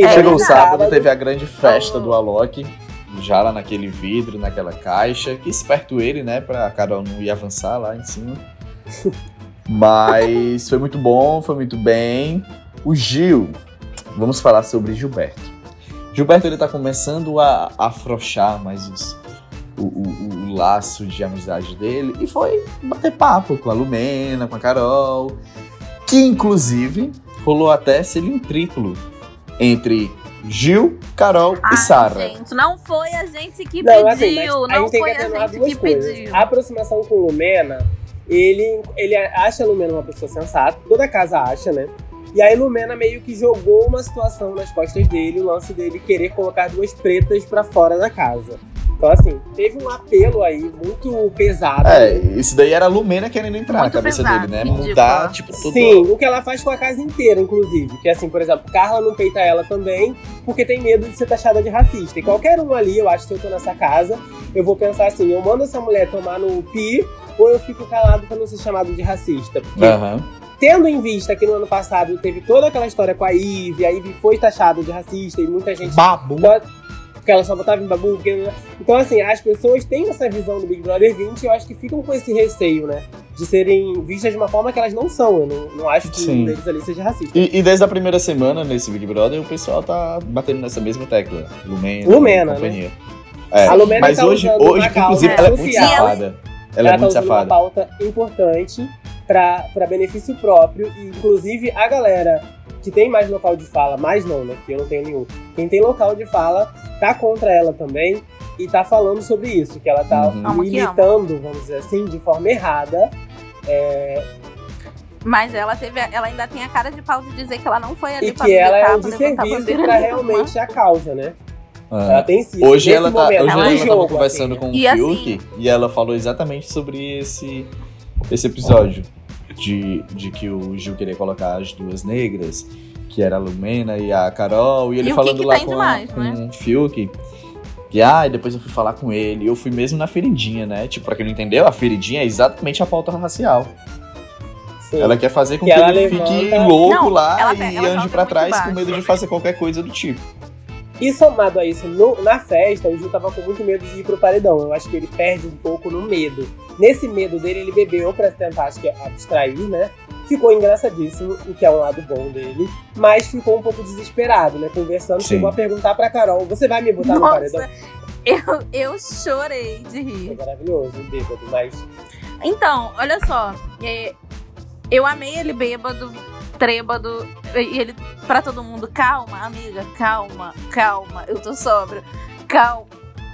É Chegou o sábado, teve a grande festa do Alok, já lá naquele vidro, naquela caixa. Que esperto ele, né? Pra Carol não ir avançar lá em cima. Mas foi muito bom, foi muito bem. O Gil, vamos falar sobre Gilberto. Gilberto ele tá começando a afrouxar mais os, o, o- o laço de amizade dele e foi bater papo com a Lumena, com a Carol, que inclusive rolou até selinho triplo entre Gil, Carol e Sara. gente, não foi a gente que Não, pediu. assim, mas a não foi que a gente duas que coisas. pediu. A aproximação com o Lumena, ele, ele acha a Lumena uma pessoa sensata, toda casa acha, né? E aí Lumena meio que jogou uma situação nas costas dele, o lance dele querer colocar duas pretas pra fora da casa. Então, assim, teve um apelo aí muito pesado. É, isso daí era a Lumena querendo entrar Muito na cabeça pesado, dele, né? ridículo. Mudar, tipo, tudo. Sim, o que ela faz com a casa inteira, inclusive. Que assim, por exemplo, Carla não peita ela também, porque tem medo de ser taxada de racista. E qualquer um ali, eu acho que se eu tô nessa casa, eu vou pensar assim, eu mando essa mulher tomar no pi, ou eu fico calado pra não ser chamado de racista. Porque Aham. tendo em vista que no ano passado teve toda aquela história com a Ivy, a Ivy foi taxada de racista e muita gente Babu. então, porque ela só votava em babu. porque- Então, assim, as pessoas têm essa visão do Big Brother 20 e eu acho que ficam com esse receio, né? De serem vistas de uma forma que elas não são. Eu não, não acho que Sim. um deles ali seja racista. E, e desde a primeira semana nesse Big Brother, o pessoal tá batendo nessa mesma tecla. Lumena, Lumena, companhia. É, A Lumena mas tá hoje, usando hoje causa inclusive, ela é muito social. safada. Ela, é tá muito usando safada. uma pauta importante para benefício próprio. E, inclusive, a galera que tem mais local de fala, mais não, né? Porque eu não tenho nenhum. Quem tem local de fala tá contra ela também. E tá falando sobre isso, que ela tá Uhum. Que ama. militando, vamos dizer assim, de forma errada. Mas ela teve, ela ainda tem a cara de pau de dizer que ela não foi ali E pra que ela é um desserviço pra realmente a causa, né? Ah. Ela tem sido. Hoje ela, tá, momento, hoje ela ela, tava jogo, conversando assim, com o E assim- Fiuk e ela falou exatamente sobre esse, esse episódio. De, de que o Gil queria colocar as duas negras, que era a Lumena e a Carol, e ele E o que falando que lá tem com, a, com né? o Fiuk. E ah, depois eu fui falar com ele, eu fui mesmo na feridinha, né? Tipo, pra quem não entendeu, a feridinha é exatamente a pauta racial. Sim. Ela quer fazer com Que que, ele fique levanta- louco Não, lá ela e ela ande muito trás com medo de fazer qualquer coisa do tipo. E somado a isso, no- na festa, o Gil tava com muito medo de ir pro paredão. Eu acho que ele perde um pouco no medo. Nesse medo dele, ele bebeu pra tentar, acho que, abstrair, né? Ficou engraçadíssimo, o que é um lado bom dele. Mas ficou um pouco desesperado, né? Conversando, Sim. chegou a perguntar pra Carol: Você vai me botar no paredão? Nossa, eu, eu chorei de Foi rir. maravilhoso, um bêbado, mas. Então, olha só. é, eu amei ele bêbado, trêbado. E ele, pra todo mundo, calma, amiga, calma, calma, eu tô sóbrio. Calma.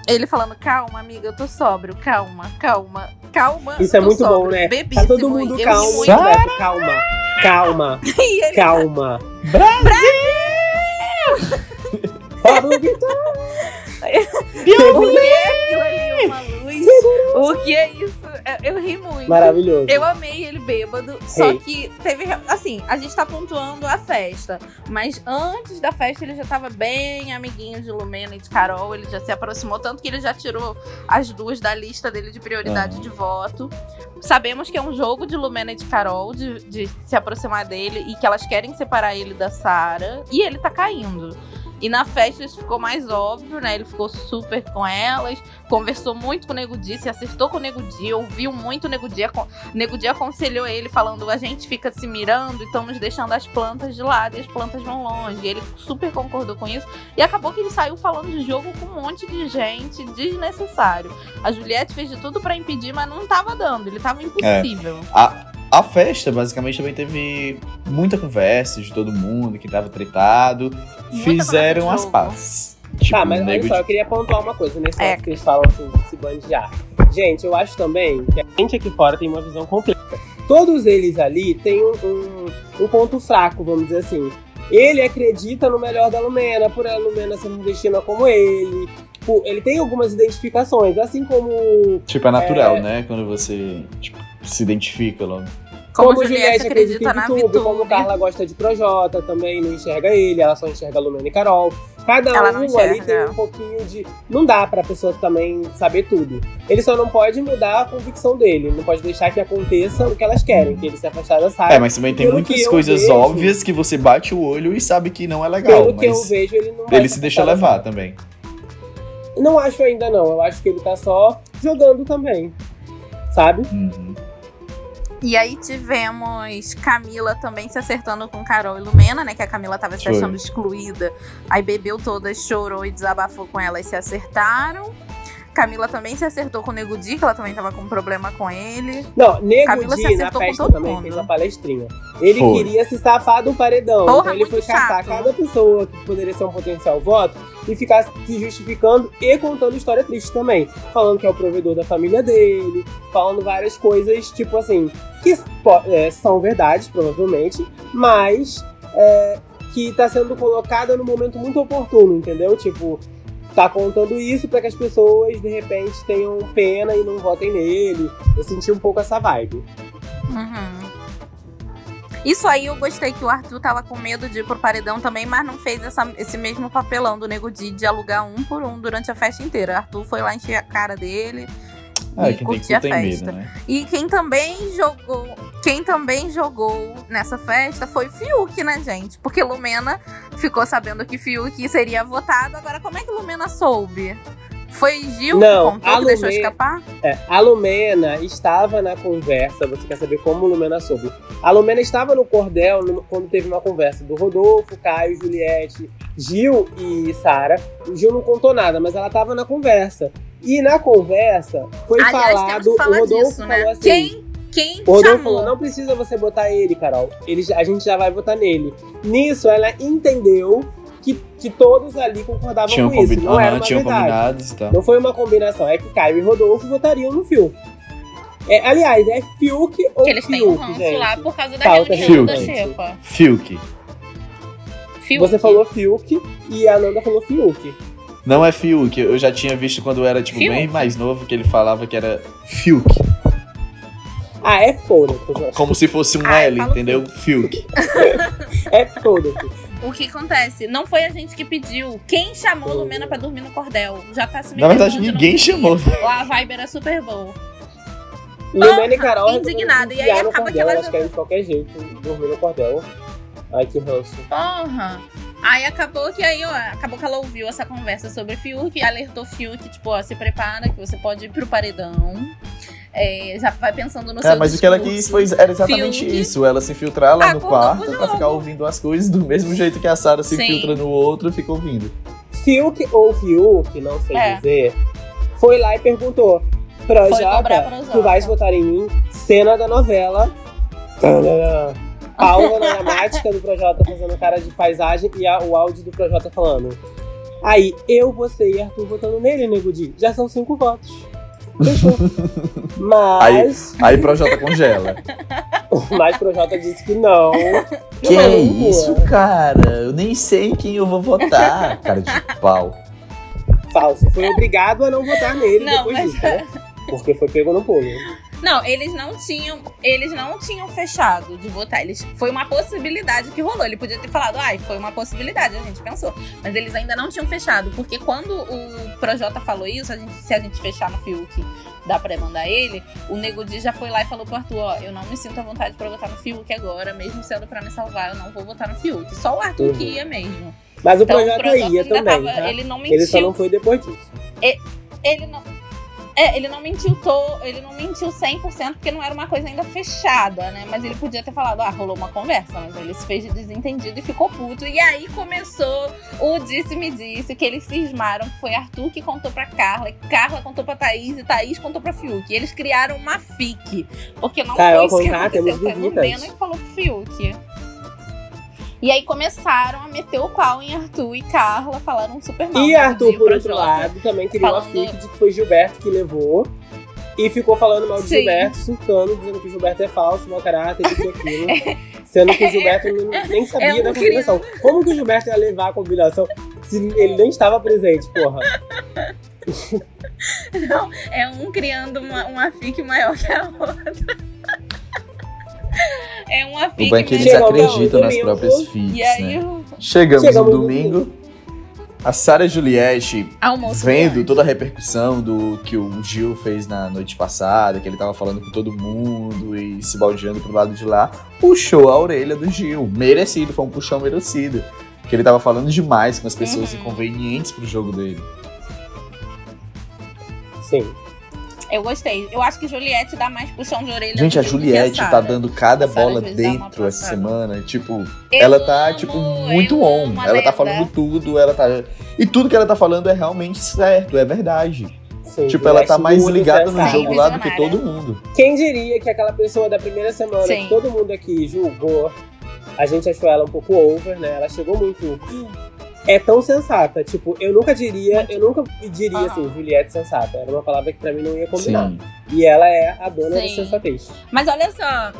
Ele falando, calma, amiga, eu tô sóbrio, calma, calma, calma. Isso é muito bom, sóbrio, né? Bebíssimo. Tá todo mundo calmo, muito. Beto, calma, calma, ele calma. Pablo Vittar! O que é aquilo ali? Uma luz? O que é isso? Eu, eu ri muito. Maravilhoso. Eu amei ele bêbado, só que teve. Assim, a gente tá pontuando a festa. Mas antes da festa ele já tava bem amiguinho de Lumena e de Carol. Ele já se aproximou, tanto que ele já tirou as duas da lista dele de prioridade Aham. de voto. Sabemos que é um jogo de Lumena e de Carol, de, de se aproximar dele e que elas querem separar ele da Sara. E ele tá caindo. E na festa isso ficou mais óbvio, né? Ele ficou super com elas, conversou muito com o Nego Di, se acertou com o Nego Di, ouviu muito o Nego Di. O Nego Di aconselhou ele, falando: a gente fica se mirando e estamos deixando as plantas de lado e as plantas vão longe. E ele super concordou com isso. E acabou que ele saiu falando de jogo com um monte de gente desnecessário. A Juliette fez de tudo pra impedir, mas não tava dando, ele tava impossível. A, a festa, basicamente, também teve muita conversa de todo mundo que tava tretado. Muita fizeram as pazes. Tipo, Tá, mas olha só, de- eu queria pontuar uma coisa nesse É. é. que eles falam assim, de se bandear. Gente, eu acho também que a gente aqui fora tem uma visão completa. Todos eles ali têm um, um, um ponto fraco, vamos dizer assim. Ele acredita no melhor da Lumena, por a Lumena ser nordestina como ele. Por- Ele tem algumas identificações, assim como Tipo, é natural, É. né? Quando você tipo, se identifica logo. Como, Como Juliette acredita na em VTube. como Carla gosta de Projota também, não enxerga ele, ela só enxerga Lumena e Carol. Cada Ela um enxerga. ali tem um pouquinho de. Não dá pra pessoa também saber tudo. Ele só não pode mudar a convicção dele, não pode deixar que aconteça o que elas querem, que ele se afastar da Sara. É, mas também tem Pelo muitas coisas vejo- óbvias que você bate o olho e sabe que não é legal. Pelo que eu vejo, ele não ele se deixa afastar da levar também. Não acho ainda não, eu acho que ele tá só jogando também. Sabe? Uhum. E aí tivemos Camila também se acertando com Carol e Lumena, né? Que a Camila tava se achando excluída. Aí bebeu todas, chorou e desabafou com ela e se acertaram. Camila também se acertou com o Nego Di, que ela também tava com um problema com ele. Não, Nego Camila se Di na acertou com festa todo também mundo. fez a palestrinha. Ele Foi. queria se safar do paredão. Porra, então ele foi caçar chato. cada pessoa que poderia ser um potencial voto e ficar se justificando e contando história triste também. Falando que é o provedor da família dele, falando várias coisas, tipo assim, que é, são verdades, provavelmente, mas é, que tá sendo colocada no momento muito oportuno, entendeu? Tipo, tá contando isso pra que as pessoas, de repente, tenham pena e não votem nele. Eu senti um pouco essa vibe. Uhum. Isso aí eu gostei que o Arthur tava com medo de ir pro paredão também, mas não fez essa- esse mesmo papelão do Nego de alugar um por um durante a festa inteira. Arthur foi lá encher a cara dele. Ah, E quem tem curtir cu a tem festa. medo, né? E quem também jogou, quem também jogou nessa festa foi Fiuk, né, gente? Porque Lumena ficou sabendo que Fiuk seria votado. Agora, como é que Lumena soube? Foi Gil Não, que contou a que deixou Lumena- escapar? É, a Lumena estava na conversa, você quer saber como Lumena soube? A Lumena estava no cordel no- quando teve uma conversa do Rodolfo, Caio, Juliette, Gil e Sara. O Gil não contou nada, mas ela estava na conversa. E na conversa foi Aliás, falado, o Rodolfo disso, né? falou assim, Quem, quem o Rodolfo chamou? falou, não precisa você botar ele, Carol. Ele, a gente já vai votar nele. Nisso, ela entendeu que, que todos ali concordavam Tinham, com isso. Não era Aham, uma tinham verdade. tal. Não foi uma combinação, é que Caio e Rodolfo votariam no Fiuk. É, aliás, é Fiuk ou Que eles têm um Fiuk, ranço gente? lá por causa da reunião da Fiuk. Xepa. Fiuk. Fiuk. Você falou Fiuk e a Nanda falou Fiuk. Não é Fiuk, eu já tinha visto quando eu era, tipo, Fiuk? bem mais novo, que ele falava que era Fiuk. Ah, é foda-se. Como se fosse um Ah, L, entendeu? Fiuk. É foda-se. O que acontece? Não foi a gente que pediu. Quem chamou a Lumena pra dormir no cordel? Já tá se Na verdade, ninguém não chamou. Lá a vibe era super boa. Lumena e Carol indignada. E aí acaba que cordel, ela elas já- querem de qualquer jeito dormir no cordel. Ai, que ranço. Porra! Aí acabou que aí, ó, acabou que ela ouviu essa conversa sobre Fiuk e alertou Fiuk, tipo, ó, se prepara que você pode ir pro paredão. É, já vai pensando no seu É, mas o que ela discurso. quis foi era exatamente Fiuk. isso, ela se infiltrar lá no Acordou quarto pra ficar ouvindo as coisas do mesmo jeito que a Sarah se Sim. infiltra no outro e fica ouvindo. Fiuk ou Fiuk, não sei É. dizer, foi lá e perguntou: Projota. tu vais votar em mim? Cena da novela. Tadã. Pausa na gramática do Projota fazendo cara de paisagem e a- o áudio do Projota falando. Aí, eu, você e Arthur votando nele, Nego Di. Já são cinco votos. Fechou. Mas, Aí Projota congela. mas Projota disse que não. que é é isso, cara? Eu nem sei em quem eu vou votar. Cara de pau. Falso. Foi obrigado a não votar nele Não, depois mas- disso, né? Porque foi pego no pulo. Não, eles não tinham, eles não tinham fechado de votar. Eles, foi uma possibilidade que rolou. Ele podia ter falado, ai, foi uma possibilidade, a gente pensou. Mas eles ainda não tinham fechado, porque quando o Projota falou isso, a gente, se a gente fechar no Fiuk, dá pra mandar ele, o Nego Di já foi lá e falou pro Arthur, ó, eu não me sinto à vontade pra votar no Fiuk agora, mesmo sendo pra me salvar, eu não vou votar no Fiuk. Só o Arthur Uhum. que ia mesmo. Mas o Então, Projota, ia ainda também, tava- tá? ele não mentiu. Ele só não foi depois disso. ele não. É, ele não mentiu, to, ele não mentiu 100% porque não era uma coisa ainda fechada, né? Mas ele podia ter falado, ah, rolou uma conversa, mas ele se fez de desentendido e ficou puto. E aí começou o disse-me-disse, que eles cismaram que foi Arthur que contou pra Carla, e Carla contou pra Thaís e Thaís contou pra Fiuk. E eles criaram uma fic, porque não Carol foi isso que aconteceu, foi que falou pro Fiuk. E aí começaram a meter o pau em Arthur e Carla, falaram super mal. E Arthur, por outro Jota. lado, também uma falando- fic de que foi Gilberto que levou. E ficou falando mal de Sim. Gilberto, surtando, dizendo que o Gilberto é falso, mau caráter, isso e aquilo. Sendo que o Gilberto nem- sabia É da combinação. Como que o Gilberto ia levar a combinação se ele nem estava presente, porra? Não, é um criando uma, uma fic maior que a outra. É uma O fic bom é que eles acreditam nas domingo, próprias fics, E aí, né? o Chegamos, Chegamos no domingo. A Sarah Juliette almoço. vendo do toda a repercussão do que o Gil fez na noite passada, que ele tava falando com todo mundo e se baldeando pro lado de lá, puxou a orelha do Gil. Merecido, foi um puxão merecido. Que ele tava falando demais com as pessoas Uhum. inconvenientes pro jogo dele. Sim. Eu gostei. Eu acho que Juliette dá mais puxão de orelha. Gente, a Juliette tá dando cada bola dentro essa semana. Tipo, Eu ela tá, amo, tipo, muito on. Ela tá Leda. falando tudo, ela tá. E tudo que ela tá falando é realmente certo, é verdade. Sim, tipo, ela tá Juliette mais ligada no jogo lá do que todo mundo. Quem diria que aquela pessoa da primeira semana Sim. que todo mundo aqui julgou, a gente achou ela um pouco over, né? Ela chegou muito. É tão sensata. Tipo, eu nunca diria, eu nunca diria Aham. assim, Juliette sensata. Era uma palavra que pra mim não ia combinar. Sim. E ela é a dona da Sim. sensatez. Mas olha só.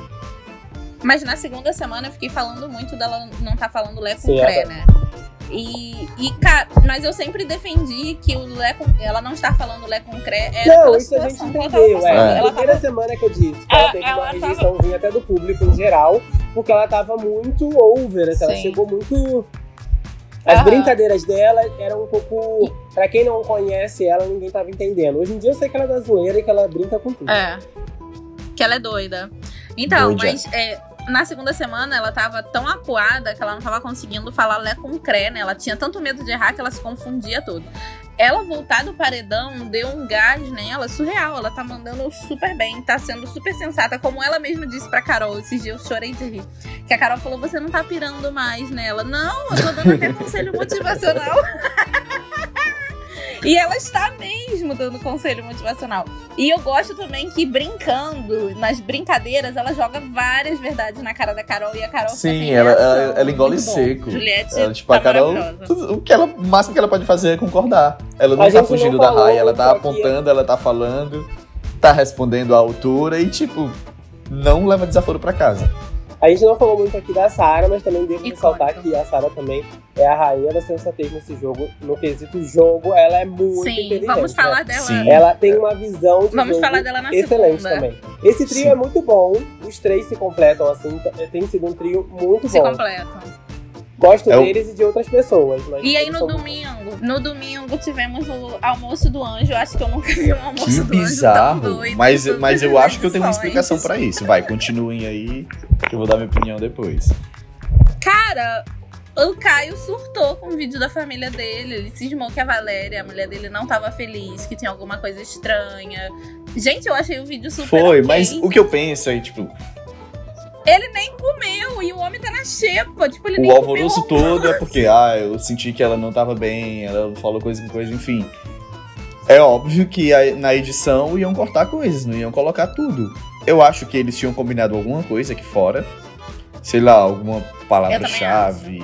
Mas na segunda semana eu fiquei falando muito dela não tá falando Lé com Cré, ela- né? E, e, cara, mas eu sempre defendi que o Lé com, ela não está falando Lé com Cré era Não, pela isso a gente ela entendeu. tava É. Na Ela primeira tava semana que eu disse que ela É, teve ela uma tava- rejeiçãozinha até do público em geral, porque ela tava muito over, assim, ela chegou muito. As Aham. brincadeiras dela eram um pouco. Pra quem não conhece ela, ninguém tava entendendo. Hoje em dia eu sei que ela é da zoeira e que ela brinca com tudo. É. Que ela é doida. Então, Doida. mas é, na segunda semana ela tava tão acuada que ela não tava conseguindo falar Lé com Cré, né? Ela tinha tanto medo de errar que ela se confundia tudo. Ela voltar do paredão deu um gás nela surreal. Ela tá mandando super bem, tá sendo super sensata. Como ela mesma disse pra Carol, esses dias eu chorei de rir. Que a Carol falou: você não tá pirando mais nela. Não, eu tô dando até conselho motivacional. E ela está mesmo dando conselho motivacional. E eu gosto também que brincando, nas brincadeiras, ela joga várias verdades na cara da Carol e a Carol fica Sim, sem ela- reação. ela- ela engole Muito bom. seco. Juliette Ela, tipo, tá a Carol, o que ela, o máximo que ela pode fazer é concordar. Ela não A tá gente não fugindo da raia, ela tá apontando, ela tá falando, tá respondendo à altura e, tipo, não leva desaforo pra casa. A gente não falou muito aqui da Sarah, mas também devo Icônica. ressaltar que a Sarah também é a rainha da sensatez nesse jogo. No quesito jogo, ela é muito Sim, inteligente. vamos né? falar dela. Sim. Ela tem uma visão de Vamos jogo falar dela na excelente segunda. também. Esse trio Sim. é muito bom, os três se completam assim, tem sido um trio muito Se bom. completam. Gosto É o- deles e de outras pessoas. Mas E aí no domingo, no domingo tivemos o almoço do anjo. Acho que eu nunca vi um almoço Que do anjo tão bizarro. doido. Mas, mas eu acho que eu tenho uma explicação pra isso. Vai, continuem aí, que eu vou dar minha opinião depois. Cara, o Caio surtou com o vídeo da família dele. Ele cismou que a Valéria, a mulher dele, não tava feliz, que tinha alguma coisa estranha. Gente, eu achei o vídeo super Foi, ok. mas o que eu penso é, tipo, Ele nem comeu e o homem tá na xepa. Tipo, ele nem o comeu alvoroço todo é porque, ah, eu senti que ela não tava bem, ela falou coisa com coisa, enfim. É óbvio que a- na edição iam cortar coisas, não iam colocar tudo. Eu acho que eles tinham combinado alguma coisa aqui fora. Sei lá, alguma palavra-chave,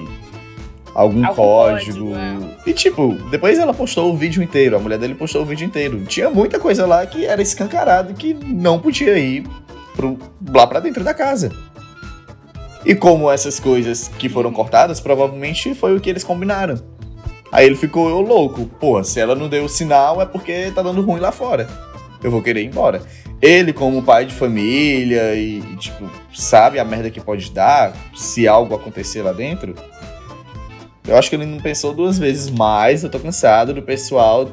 algum Algum código. código, é. E tipo, depois ela postou o vídeo inteiro, a mulher dele postou o vídeo inteiro. Tinha muita coisa lá que era escancarado que não podia ir pro, lá pra dentro da casa. E como essas coisas que foram cortadas, provavelmente foi o que eles combinaram. Aí ele ficou louco. Pô, se ela não deu o sinal é porque tá dando ruim lá fora. Eu vou querer ir embora. Ele, como pai de família e, e, tipo, sabe a merda que pode dar se algo acontecer lá dentro. Eu acho que ele não pensou duas vezes mais. Eu tô cansado do pessoal,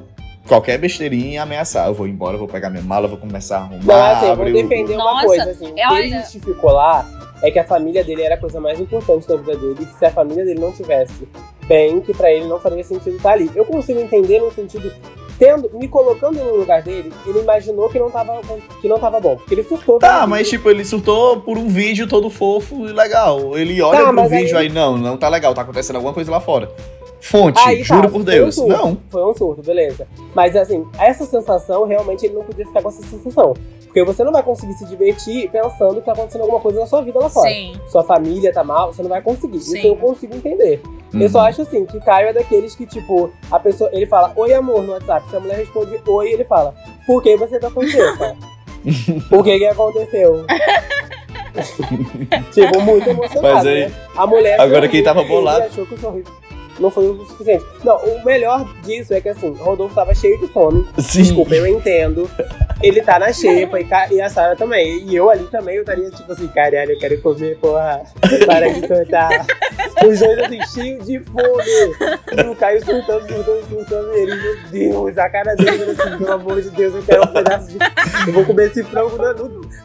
qualquer besteirinha, ameaçar. Eu vou embora, eu vou pegar minha mala, eu vou começar a arrumar. Não, assim, eu vou defender uma Nossa, coisa, assim. O que olha- ele justificou lá é que a família dele era a coisa mais importante da vida dele, que se a família dele não tivesse bem, que pra ele não faria sentido estar ali. Eu consigo entender no sentido, tendo, me colocando no lugar dele, ele imaginou que não tava, que não tava bom, porque ele surtou. Tá, mas vídeo. tipo, ele surtou por um vídeo todo fofo e legal. Ele olha Tá, pro vídeo aí- não, não tá legal, tá acontecendo alguma coisa lá fora. Fonte, Aí tá, juro por foi um Deus. surto, Não. Foi um surto, beleza. Mas assim, essa sensação, realmente ele não podia ficar com essa sensação. Porque você não vai conseguir se divertir pensando que tá acontecendo alguma coisa na sua vida lá fora. Sim. Sua família tá mal, você não vai conseguir. Sim. Isso eu consigo entender. Eu Uhum. só acho assim, que Caio é daqueles que, tipo, a pessoa, ele fala, oi amor no WhatsApp. Se a mulher responde oi, ele fala, por que você tá com cara? Por que que aconteceu? tipo, muito emocionado, Mas aí- né? A mulher Agora sorriu quem tava bolado- achou que o sorriso não foi o suficiente. Não, o melhor disso é que, assim, Rodolfo tava cheio de fome. Sim. Desculpa, eu entendo. Ele tá na xepa e, ca- e a Sarah também. E eu ali também, eu estaria tipo assim, caralho, eu quero comer, porra. Para de cantar. Os dois assim, cheios de fome. E o Caio surtando, surtando, surtando. E ele, meu Deus, a cara dele assim, pelo amor de Deus, eu quero um pedaço de. Eu vou comer esse frango na,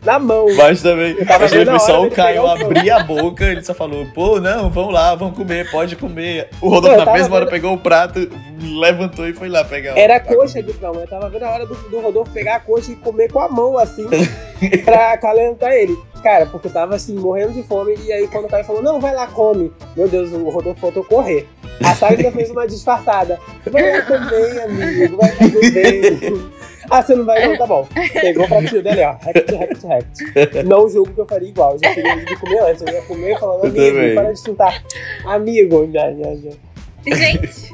na mão. Mas também, vendo a foi só o Caio abrir a boca, ele só falou, pô, não, vamos lá, vamos comer, pode comer. O Não, eu na mesma hora vendo- pegou o prato, levantou e foi lá pegar. Era a coxa de frango. Eu tava vendo a hora do, do Rodolfo pegar a coxa e comer com a mão, assim, pra acalentar ele. Cara, porque eu tava assim, morrendo de fome. E aí, quando o Caio falou, não, vai lá, come. Meu Deus, o Rodolfo faltou correr. A Sara ainda fez uma disfarçada. Vai lá também, amigo, vai fazer bem. Ah, você não vai não, tá bom. Pegou pra tio dele, ó. Rect, rect, rect. Não julgo que eu faria igual. Eu já queria de comer antes. Eu ia comer falando, amigo, para de surtar. Amigo, já, já, já. Gente.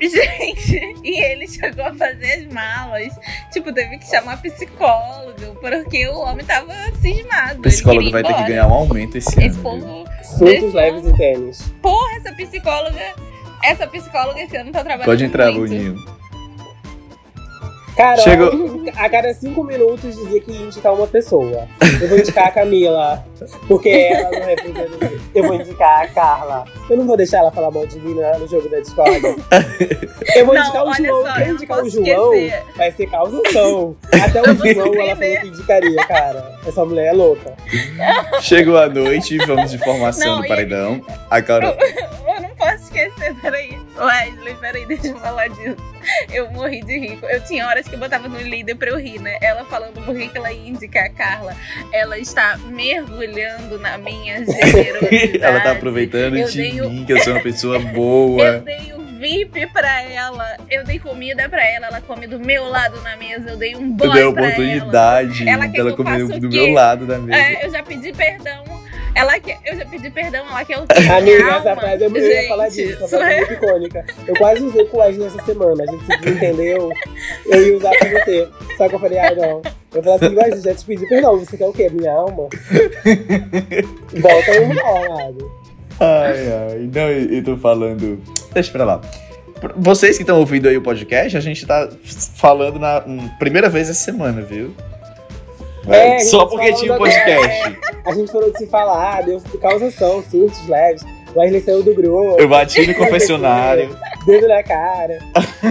Gente, e ele chegou a fazer as malas. Tipo, teve que chamar psicólogo, porque o homem tava cismado. O psicólogo vai ter que ganhar um aumento esse, Esse ano. povo. Surtos leves e tênis. Porra, essa psicóloga Essa psicóloga esse ano tá trabalhando Pode entrar, muito. Boninho. Carol, Chegou- a cada cinco minutos dizia que ia indicar uma pessoa. Eu vou indicar a Camila, porque ela não representa. Eu vou indicar a Carla. Eu não vou deixar ela falar mal de mim no jogo da Discord. Eu vou Não, indicar o João. só, Quem eu indicar o João esquecer. vai ser causação. Até o Eu João ela falou que indicaria, cara. Essa mulher é louca. Chegou a noite, vamos de formação Não, do e- paredão. A Carol. Eu não posso esquecer, peraí. Wesley, peraí, deixa eu falar disso. Eu morri de rir. Eu tinha horas que eu botava no líder pra eu rir, né? Ela falando por que ela ia indicar a Carla. Ela está mergulhando na minha generosidade. Ela tá aproveitando Eu de dei mim, que eu sou uma pessoa Eu boa. dei o VIP pra ela, eu dei comida pra ela, ela come do meu lado na mesa, eu dei um boy Eu dei a oportunidade Ela quer dela eu comer do meu lado da ela. mesa. É, eu já pedi perdão. Ela quer, eu já pedi perdão, ela quer o quê? Amiga, Minha essa alma? frase eu ia falar Gente, disso. Essa isso frase é é- muito icônica. Eu quase usei com o Wesley essa semana. A gente se desentendeu. Eu ia usar pra você. Só que eu falei, ah, não. Eu falei assim, Wesley, já te pedi perdão. Você quer o quê? Minha alma? Volta aí, amado. Ai, ai. Não, e, e tô falando. Deixa pra lá. Vocês que estão ouvindo aí o podcast, a gente tá falando na hum, primeira vez essa semana, viu? É, gente Só porque tinha um podcast. A gente falou de se falar, deu causação, surtos leves. O Wesley saiu do grupo, Eu bati no confessionário, dedo na cara.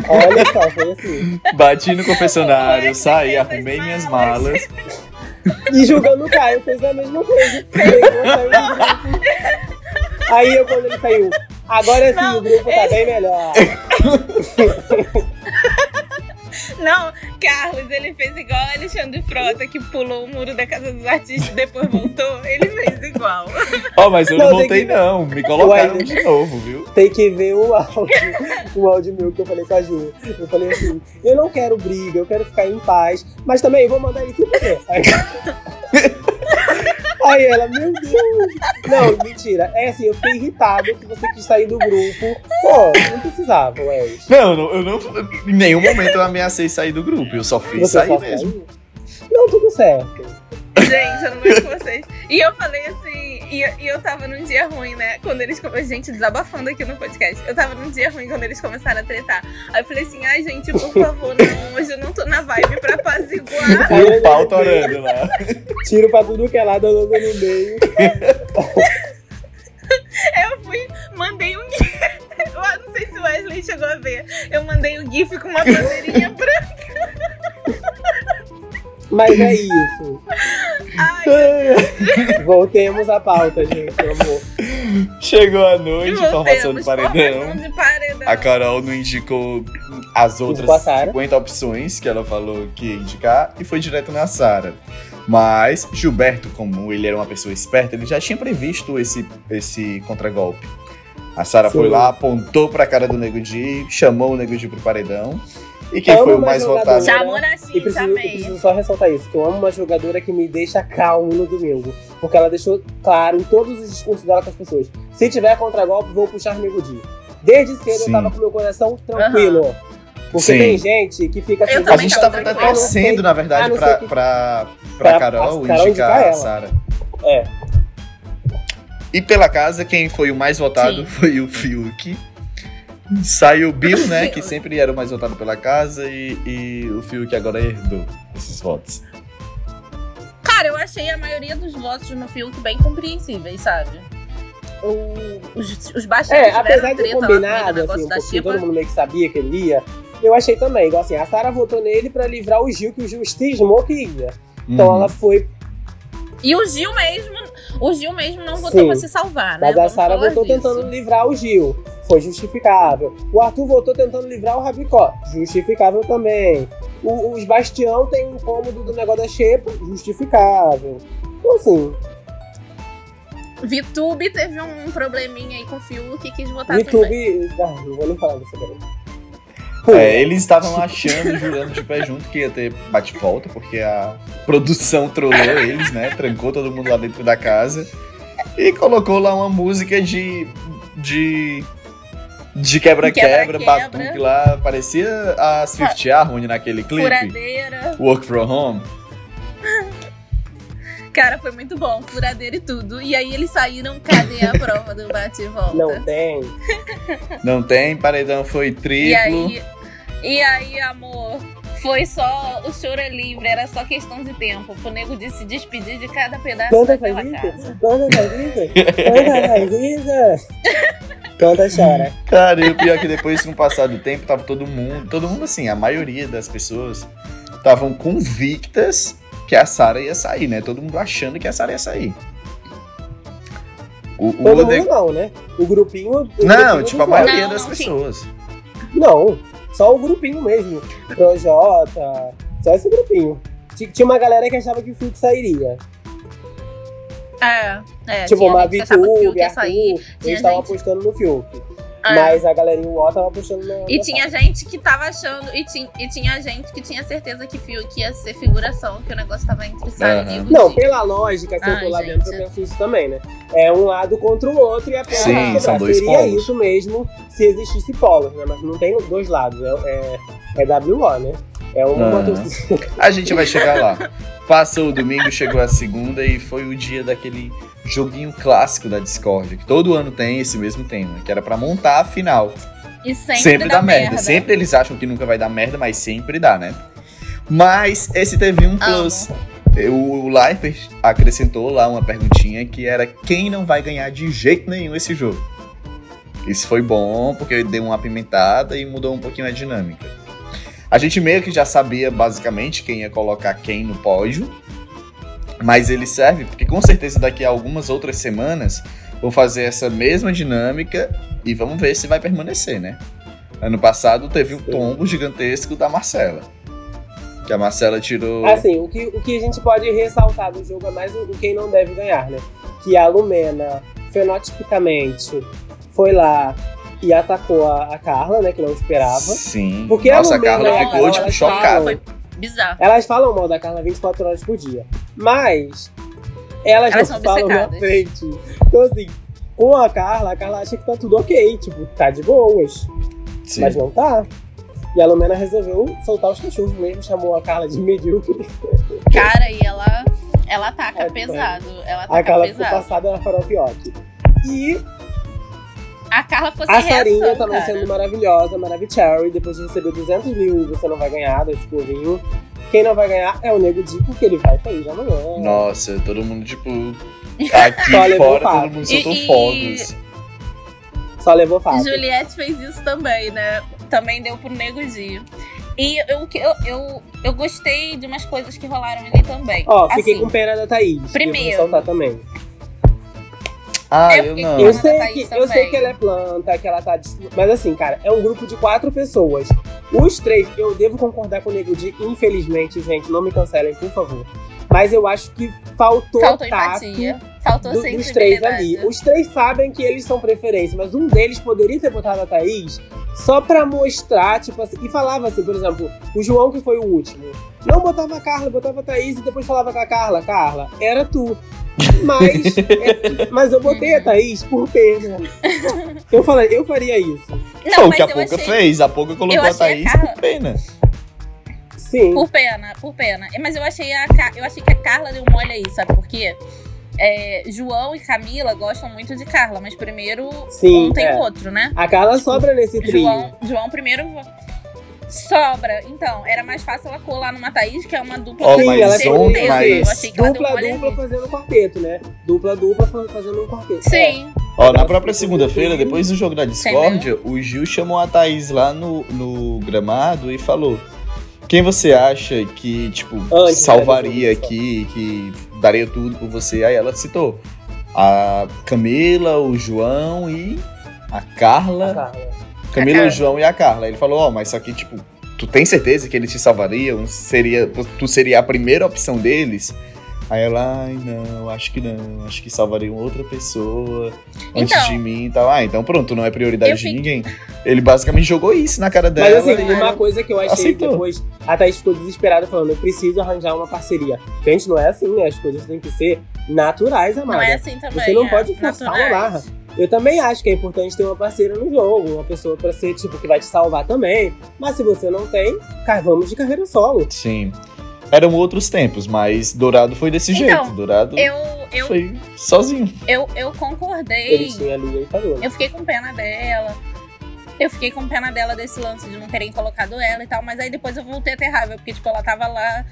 Olha só, foi assim. bati no confessionário, saí, arrumei minhas malas. E julgando o Caio, fez a mesma coisa. Pegou, saiu do grupo. Aí eu, quando ele saiu, agora sim, o grupo tá bem melhor. Não, Carlos, ele fez igual a Alexandre Frota, que pulou o muro da Casa dos Artistas e depois voltou. Ele fez igual. Ó, mas eu não, Não, voltei que- não, me colocaram Ué, de novo, viu? Tem que ver o áudio, o áudio meu que eu falei com a Ju. Eu falei assim, eu não quero briga, eu quero ficar em paz, mas também vou mandar ele se fuder. Aí... Ela, meu Deus. Não, mentira. É assim, eu fiquei irritado que você quis sair do grupo. Pô, não precisava, Wes. Não, não, eu não. Em nenhum momento eu ameacei sair do grupo, eu só fiz Você sair só mesmo. saiu? Não, tudo certo. Gente, eu não com vocês. E eu falei assim, e, eu- e eu tava num dia ruim, né? Quando eles. come- Gente, desabafando aqui no podcast. Eu tava num dia ruim quando eles começaram a tretar. Aí eu falei assim, ai, gente, por favor, não, hoje eu não tô na vibe pra apaziguar. E o pau torando lá. Tiro pra tudo que é lado, andando no meio. Eu fui, mandei um gif. Eu não sei se o Wesley chegou a ver. Eu mandei um gif com uma bandeirinha branca. Mas é isso. Ai, Voltemos à pauta, gente, pelo amor. Chegou a noite, formação do paredão. Formação de paredão. A Carol não indicou as outras passaram. 50 opções que ela falou que ia indicar e foi direto na Sara. Mas Gilberto, como ele era uma pessoa esperta, ele já tinha previsto esse, esse contragolpe. A Sara foi lá, apontou pra cara do Nego Di, chamou o Nego Di pro paredão. E quem Amo foi o mais jogadora. votado? Chamou na E preciso, e chamei. preciso só ressaltar isso, que eu amo uma jogadora que me deixa calmo no domingo. Porque ela deixou claro em todos os discursos dela com as pessoas. Se tiver contragolpe, vou puxar Nego Di. Desde cedo Sim. eu tava com meu coração tranquilo. Porque Sim. tem gente que fica assim. A também gente tava tava até torcendo, na Ah, verdade, não pra, que- pra, pra Pra- Carol Carol indicar indicar a ela. Sara. É. E pela casa, quem foi o mais votado Sim. foi o Fiuk. Saiu o Bill, né? Que sempre era o mais votado pela casa, e, e o Fiuk agora herdou esses votos. Cara, eu achei a maioria dos votos no Fiuk bem compreensíveis, sabe? O- os, os baixinhos É, apesar de combinado, negócio assim, um da Chipa. todo mundo meio que sabia que ele ia. Eu achei também, igual assim, a Sara votou nele pra livrar o Gil, que o Gil cismou que ia. Então Uhum. ela foi. E o Gil mesmo, o Gil mesmo não votou Sim. pra se salvar, né? Mas a Vamos Sara falar votou disso. tentando livrar o Gil. Foi justificável. O Arthur votou tentando livrar o Rabicó. Justificável também. O, os Bastião tem um incômodo do negócio da Xepa. Justificável. Então, assim, Vitube teve um probleminha aí com o Fiuk e quis votar. YouTube. Ah, não vou nem falar disso agora. É, eles estavam achando, jurando de pé junto que ia ter bate-volta, porque a produção trollou eles, né? Trancou todo mundo lá dentro da casa e colocou lá uma música de. de. De quebra-quebra, batuque lá. Parecia a Swift Harmony naquele clipe. Furadeira. Work from Home. Cara, foi muito bom, furadeira e tudo. E aí eles saíram, cadê a prova do bate e volta? Não tem. Não tem, paredão foi E triplo. aí, e aí, amor, foi só. O choro é livre, era só questão de tempo. Pro nego de se despedir de cada pedaço faz daquela casa. isso? Canta faz isso? Canta faz isso? Canta chora. Cara, e o pior é que depois, com o passar do tempo, tava todo mundo, todo mundo assim, a maioria das pessoas estavam convictas que a Sarah ia sair, né? Todo mundo achando que a Sarah ia sair. O, o Todo ne- mundo não, né? O grupinho. o Não, grupinho tipo, a maioria Não, das não, sim. pessoas. Não, só o grupinho mesmo. Projota, só esse grupinho. Ti- Tinha uma galera que achava que o Fiuk sairia. É, é. tipo, tinha uma ia Arthur, sair. eles estavam gente- apostando no Fiuk. É. Mas a galerinha UO tava apostando no. E tinha gente que tava achando, e, ti, e tinha gente que tinha certeza que Fiuk ia ser figuração, que o negócio tava entre Sarah e. Não, pela lógica, se eu tô lá dentro, eu penso isso também, né? É um lado contra o outro e a pena Sim, sobrar. são dois Seria polos. isso mesmo se existisse polos, né? Mas não tem os dois lados. É, é, é WO, né? É uma torcida. A gente vai chegar lá. Passou o domingo, chegou a segunda e foi o dia daquele joguinho clássico da Discord, que todo ano tem esse mesmo tema, que era pra montar a final. E sempre, Sempre, dá, dá merda. Sempre eles acham que nunca vai dar merda, mas sempre dá, né? Mas esse teve um plus. O Lifer acrescentou lá uma perguntinha que era quem não vai ganhar de jeito nenhum esse jogo. Isso foi bom, porque deu uma apimentada e mudou um pouquinho a dinâmica. A gente meio que já sabia basicamente quem ia colocar quem no pódio, mas ele serve porque com certeza daqui a algumas outras semanas vou fazer essa mesma dinâmica e vamos ver se vai permanecer, né? Ano passado teve um tombo gigantesco da Marcela. Que a Marcela tirou. Assim, o que, o que a gente pode ressaltar do jogo é mais o, o quem não deve ganhar, né? Que a Lumena, fenotipicamente, foi lá e atacou a, a Carla, né? Que não esperava. Sim. Porque a Nossa, a Lumena Carla a ficou, Carla, tipo, chocada. falam- Foi bizarro. Elas falam mal da Carla 24 horas por dia. Mas elas, Elas não falam na frente. Então, assim, com a Carla, a Carla acha que tá tudo ok. Tipo, tá de boas. Sim. Mas não tá. E a Lumena resolveu soltar os cachorros mesmo, chamou a Carla de medíocre. Cara, e ela, ela ataca É, pesado. Ela A ataca Carla ficou pesado. passada na farofioque. E A Carla ficou sem a Sarinha reação, também cara. sendo maravilhosa, Maravicherry. Depois de receber 200 mil, você não vai ganhar desse povinho. Quem não vai ganhar é o Nego Di, porque ele vai sair já amanhã. Nossa, todo mundo, tipo. Aqui Só levou fora, fato. todo mundo soltou e- fogos. Só levou fácil. Juliette fez isso também, né? Também deu pro Nego Di. E eu, eu, eu, eu gostei de umas coisas que rolaram ali também. Ó, fiquei Assim, com pena da Thaís. que eu vou primeiro. também. Ah, Eu eu não. Eu sei, que, eu sei que ela é planta, que ela tá. Mas assim, cara, é um grupo de quatro pessoas. Os três, eu devo concordar com o Nego Di, infelizmente, gente, não me cancelem, por favor. Mas eu acho que faltou, Faltou tato empatia. Faltou do- dos três ali. Os três sabem que eles são preferência, mas um deles poderia ter botado a Thaís só pra mostrar, tipo assim, e falava assim, por exemplo, o João que foi o último. Não botava a Carla, botava a Thaís e depois falava com a Carla, Carla, era tu. Mas, é- mas eu botei a Thaís por pena. Eu falei, eu faria isso. Não, Foi o que a eu Pouca achei- fez. A Pouca colocou a achei a Thaís Carla- por pena. Sim. Por pena, por pena. Mas eu achei a, eu achei que a Carla deu mole aí, sabe por quê? É, João e Camila gostam muito de Carla, mas primeiro Sim, um tem é. o outro, né? A Carla sobra nesse trio. João, João primeiro sobra. Então, era mais fácil ela colar numa Thaís, que é uma dupla Sim, ela ontem, Eu mas- achei que ela deu Dupla dupla fazendo um quarteto, né? Dupla dupla fa- fazendo um quarteto. Sim. Ó, na própria segunda-feira, depois do jogo da Entendeu? Discord, o Gil chamou a Thaís lá no, no gramado e falou: Quem você acha que, tipo, Antes, salvaria né, jogo, aqui, que daria tudo por você? Aí ela citou a Camila, o João e a A Carla. Carla. Camila, Carla. o João e a Carla. Ele falou: Ó, mas só que, tipo, tu tem certeza que eles te salvariam? Seria, tu seria a primeira opção deles? Aí ela, ai não, acho que não, acho que salvariam outra pessoa antes Então. de mim e tal. Ah, então pronto, não é prioridade de fiquei- ninguém. Ele basicamente jogou isso na cara dela. Mas assim, e- uma coisa que eu achei aceitou. depois, a Thaís ficou desesperada falando, eu preciso arranjar uma parceria. Gente, não é assim, né? As coisas têm que ser naturais, amada. Não é assim também. Você não é pode forçar uma barra. Eu também acho que é importante ter uma parceira no jogo, uma pessoa pra ser, tipo, que vai te salvar também. Mas se você não tem, vamos de carreira solo. Sim. Eram outros tempos, mas Dourado foi desse Então, jeito. Dourado Eu, eu, foi sozinho. eu, eu Ele concordei. tinha ali falou. Eu fiquei com pena dela. Eu fiquei com pena dela desse lance de não terem colocado ela e tal, mas aí depois eu voltei a ter raiva, porque, tipo, ela tava lá.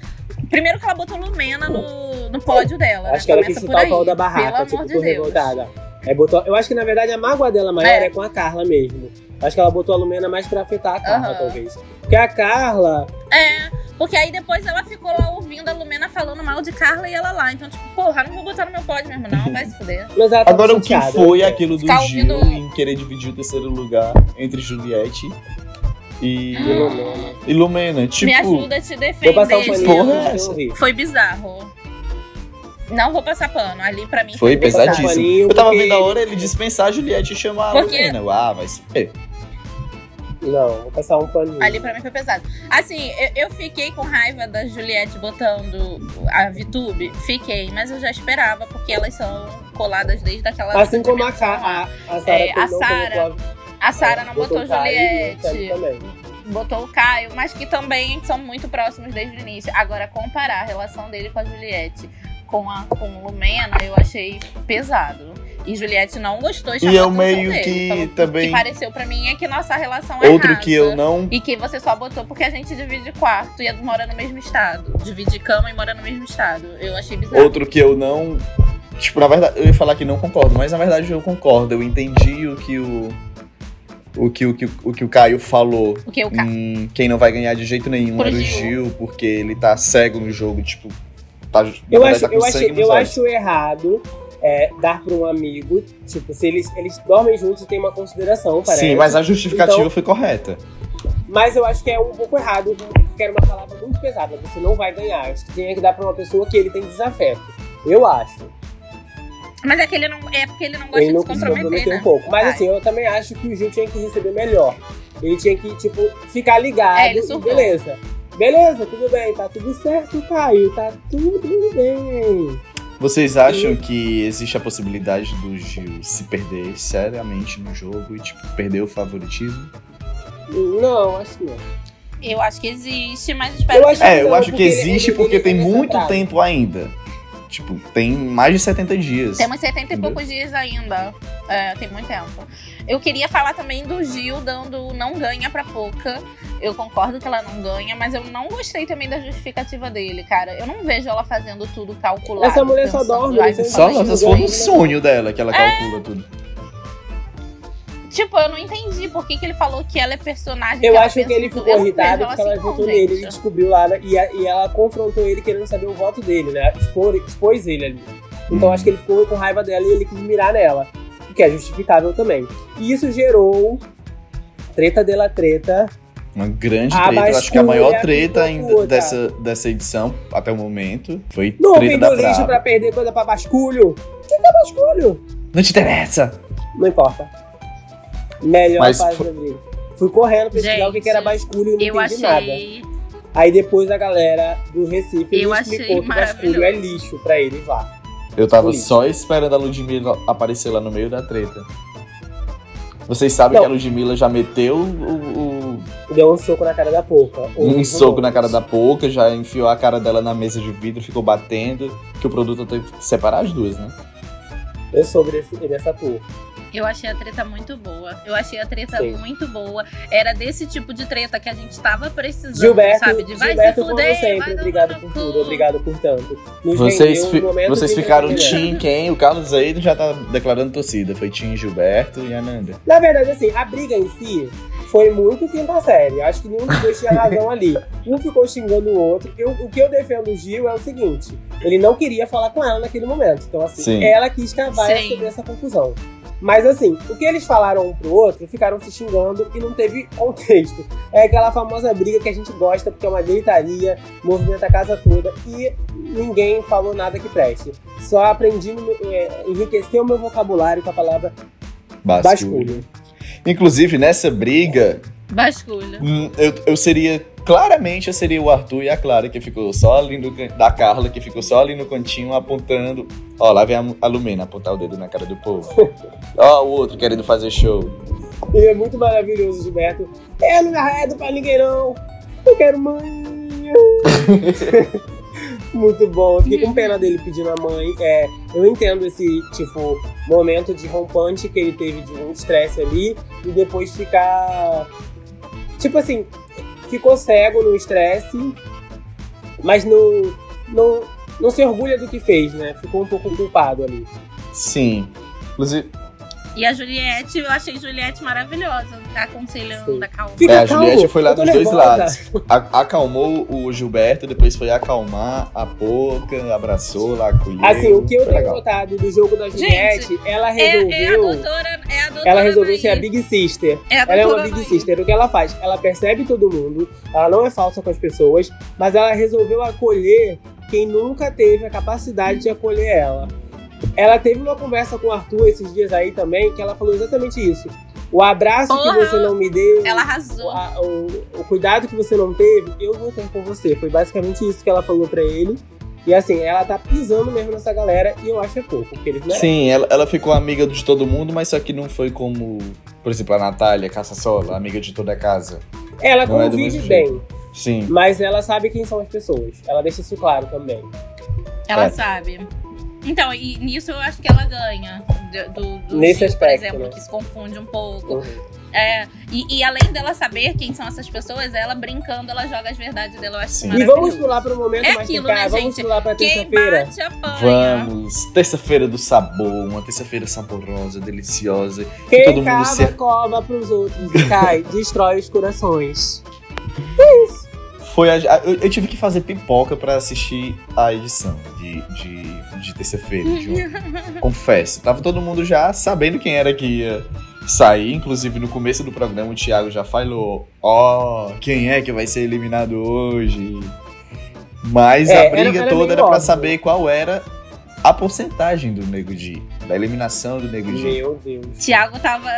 Primeiro que ela botou Lumena no, no pódio dela. Acho né? que ela quis Começa por chutar o pau da barraca, Pelo tipo, amor de Deus. revoltada. Aí botou, eu acho que na verdade a mágoa dela maior é. É. com a Carla mesmo. Acho que ela botou a Lumena mais pra afetar a Carla, Aham. talvez. Porque a Carla, É, porque aí depois ela ficou lá ouvindo a Lumena falando mal de Carla e ela lá. Então, tipo, porra, não vou botar no meu pódio mesmo, não, vai se fuder. mas ela tava Agora, o que foi né? aquilo do Ficar Gil ouvindo- em querer dividir o terceiro lugar entre Juliette e, Lumena. e Lumena? Tipo, Me ajuda a te Vou passar um defender, paninho. porra é essa? rir. Foi bizarro. Não vou passar pano. Ali pra mim foi um pesadíssimo. paninho Eu tava porque vendo a hora ele dispensar a Juliette e chamar a Porque- Lumena. Eu, Ah, vai se ver. Não, vou passar um paninho. Ali pra mim foi pesado. Assim, eu, eu fiquei com raiva da Juliette botando a VTube. Fiquei, mas eu já esperava, porque elas são coladas desde aquela. Assim como a, dimensão Ca- lá. a, a Sara É, a não Sara A Sara não botou, Thiago Juliette, botou o Caio, mas que também são muito próximos desde o início. Agora, comparar a relação dele com a Juliette com a com Lumena, eu achei pesado. E Juliette não gostou e E chamou eu meio dele. que Falou, também- O que pareceu pra mim é que nossa relação é Outro rasa. que eu não. E que você só botou porque a gente divide quarto e mora no mesmo estado. Divide cama e mora no mesmo estado. Eu achei bizarro. Outro que eu não. Tipo, na verdade, eu ia falar que não concordo, mas na verdade eu concordo. Eu entendi o que o. O que o, que, o que o Caio falou. Porque o ca... Hum, quem não vai ganhar de jeito nenhum Pro era o. Gil, porque ele tá cego no jogo, tipo. Tá, na Eu acho, tá eu, acho, eu acho errado é, dar pra um amigo, tipo, se eles, eles dormem juntos e tem uma consideração, parece. Sim, mas a justificativa Então- foi correta. Mas eu acho que é um pouco errado, porque era uma palavra muito pesada. Você não vai ganhar. Acho que tinha que dar pra uma pessoa que ele tem desafeto. Eu acho. Mas é que ele não. É porque ele não gosta Ele não de se comprometer, comprometer né? um pouco. Mas Vai. assim, eu também acho que o Gil tinha que receber melhor. Ele tinha que, tipo, ficar ligado. É, ele e surtou. beleza. Beleza, tudo bem, tá tudo certo, Caio. Tá tudo bem. Vocês acham que existe a possibilidade do Gil se perder seriamente no jogo e, tipo, perder o favoritismo? Não, acho que não. Eu acho que existe, mas espero Eu que. É, eu acho que existe porque tem muito tempo ainda. Tipo, tem mais de 70 dias. Temos 70 e Entendeu? poucos dias ainda. É, tem muito tempo. Eu queria falar também do Gil dando não ganha pra pouca. Eu concordo que ela não ganha, mas eu não gostei também da justificativa dele, cara. Eu não vejo ela fazendo tudo calculado. Essa mulher só dorme, "Ai, você vou Só se isso". for um sonho dela que ela É. calcula tudo. Tipo, eu não entendi por que, que ele falou que ela é personagem. Eu acho que ele ficou irritado porque ela assim, votou nele. Ele descobriu lá né, e, a- e ela confrontou ele querendo saber o voto dele, né? Expor, expôs ele ali. Então Hum. acho que ele ficou com raiva dela e ele quis mirar nela. O que é justificável também. E isso gerou treta dela treta. Uma grande A treta. Eu acho que a maior treta ainda dessa, dessa edição, até o momento, foi Não treta da do lixo Brava. pra perder coisa pra basculho. O que que é basculho? Não te interessa! Não importa. Melhor Mas fase foi- da briga. Fui correndo pesquisar o que Gente, que era basculho e não Eu entendi nada. achei. Aí depois a galera do Recife Eu explicou que basculho é lixo pra eles lá. Eu tava Política. só esperando a Ludmilla aparecer lá no meio da treta. Vocês sabem Não. que a Ludmilla já meteu o, o- Deu um soco na cara da Poca. um soco na cara da Poca, já enfiou a cara dela na mesa de vidro, ficou batendo, que o produto teve que separar as duas, né? Eu soube desse, dessa tour. Eu achei a treta muito boa. Eu achei a treta Sim. muito boa. Era desse tipo de treta que a gente tava precisando, Gilberto, sabe? De vai Gilberto se fuder, como sempre, obrigado por tudo, obrigado por tanto. Nos Vocês, um vocês ficaram. Team quem? O Carlos Eido já tá declarando torcida. Foi Team Gilberto e Ananda. Na verdade, assim, a briga em si foi muito quinta série. Acho que nenhum dos dois tinha razão ali. Um ficou xingando o outro. Eu- o que eu defendo o Gil é o seguinte: ele não queria falar com ela naquele momento. Então, assim, Sim. ela quis cavar sobre essa confusão. Mas assim, o que eles falaram um pro outro, ficaram se xingando e não teve contexto. É aquela famosa briga que a gente gosta, porque é uma gritaria, movimenta a casa toda e ninguém falou nada que preste. Só aprendi, é, enriquecer o meu vocabulário com a palavra Basculho. basculho. Inclusive, nessa briga, Basculho. hum, eu, eu seria. Claramente eu seria o Arthur e a Clara, que ficou só ali no. can- Da Carla, que ficou só ali no cantinho apontando. Ó, lá vem a, a Lumena apontar o dedo na cara do povo. Ó, o outro querendo fazer show. E é muito maravilhoso, Gilberto. Eu não me arredo pra ninguém, não. Eu quero mãe. Muito bom. Eu fiquei com pena dele pedindo a mãe. É, eu entendo esse, tipo, momento de rompante que ele teve de um estresse ali e depois ficar. Tipo assim, ficou cego no estresse, mas não, não, não se orgulha do que fez, né? Ficou um pouco culpado ali. Sim. Inclusive, E a Juliette, eu achei Juliette maravilhosa, tá aconselhando Sim. a calma. Fica é, a Juliette foi lá dos dois nervosa. lados. A- acalmou o Gilberto, depois foi acalmar a Poca, abraçou lá, acolheu. Assim, o que eu tenho notado do jogo da Juliette, ela É, resolveu. é a doutora, é a doutora ela resolveu Anaí. ser a Big Sister. É a Ela é uma Big Anaí. Sister. O que ela faz? Ela percebe todo mundo, ela não é falsa com as pessoas, mas ela resolveu acolher quem nunca teve a capacidade de acolher ela. Ela teve uma conversa com o Arthur esses dias aí também, que ela falou exatamente isso. O abraço Porra, que você não me deu, Ela o, arrasou. a- o- o cuidado que você não teve, eu vou ter com você. Foi basicamente isso que ela falou pra ele. E assim, ela tá pisando mesmo nessa galera e eu acho é pouco, porque eles merecem. Sim, ela, ela ficou amiga de todo mundo, mas só que não foi como, por exemplo, a Natália Caçassola, amiga de toda a casa. Ela Não é convive mesmo bem, Sim. mas ela sabe quem são as pessoas. Ela deixa isso claro também. Ela É. sabe. Então, e nisso eu acho que ela ganha. Do, do, Nesse aspecto, por exemplo, né? que se confunde um pouco. Uhum. É, e, e além dela saber quem são essas pessoas, ela brincando, ela joga as verdades dela. Eu acho. E vamos pular para o momento É mais aquilo, né, Vamos gente? pular para terça-feira. Vamos, terça-feira do sabor, uma terça-feira saborosa, deliciosa. Quem todo mundo cava, se- cova pros outros e cai, destrói os corações. Foi a- eu, eu tive que fazer pipoca pra assistir a edição de, de, de terça-feira. de ontem. Confesso, tava todo mundo já sabendo quem era que ia sair. Inclusive, no começo do programa, o Thiago já falou: Ó, quem é que vai ser eliminado hoje? Mas É, a briga era toda era pra óbvio. saber qual era a porcentagem do Nego Di, da eliminação do Nego Di. Meu Deus. Tiago tava.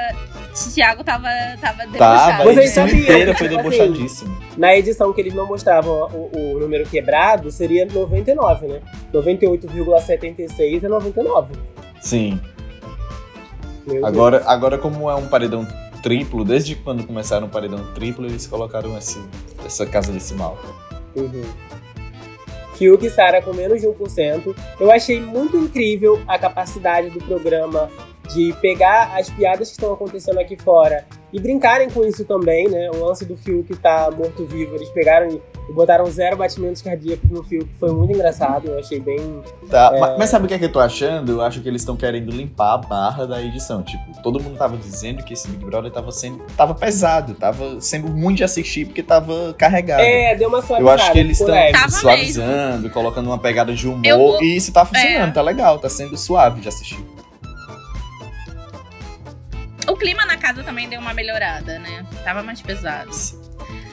Tiago tava, tava Tava, a edição inteira foi debochadíssima. Na edição que eles não mostravam o, o número quebrado, seria 99, né? 98,76 é 99. Sim. Meu Agora, agora, como é um paredão triplo, desde quando começaram o paredão triplo, eles colocaram esse, essa casa decimal. Deus. Uhum. Fiuk e Sara com menos de 1%. Eu achei muito incrível a capacidade do programa de pegar as piadas que estão acontecendo aqui fora e brincarem com isso também, né? O lance do Fiuk tá morto-vivo, eles pegaram e botaram zero batimentos cardíacos no Fiuk, foi muito engraçado, eu achei bem... Tá, É. ma- Mas sabe o que, é que eu tô achando? Eu acho que eles estão querendo limpar a barra da edição. Tipo, todo mundo tava dizendo que esse Big Brother tava sendo. tava pesado, tava sendo muito de assistir porque tava carregado. É, deu uma suavizada. Eu acho que eles estão suavizando, colocando uma pegada de humor. Vou- E isso tá funcionando, É. tá legal, tá sendo suave de assistir. O clima na casa também deu uma melhorada, né? Tava mais pesado.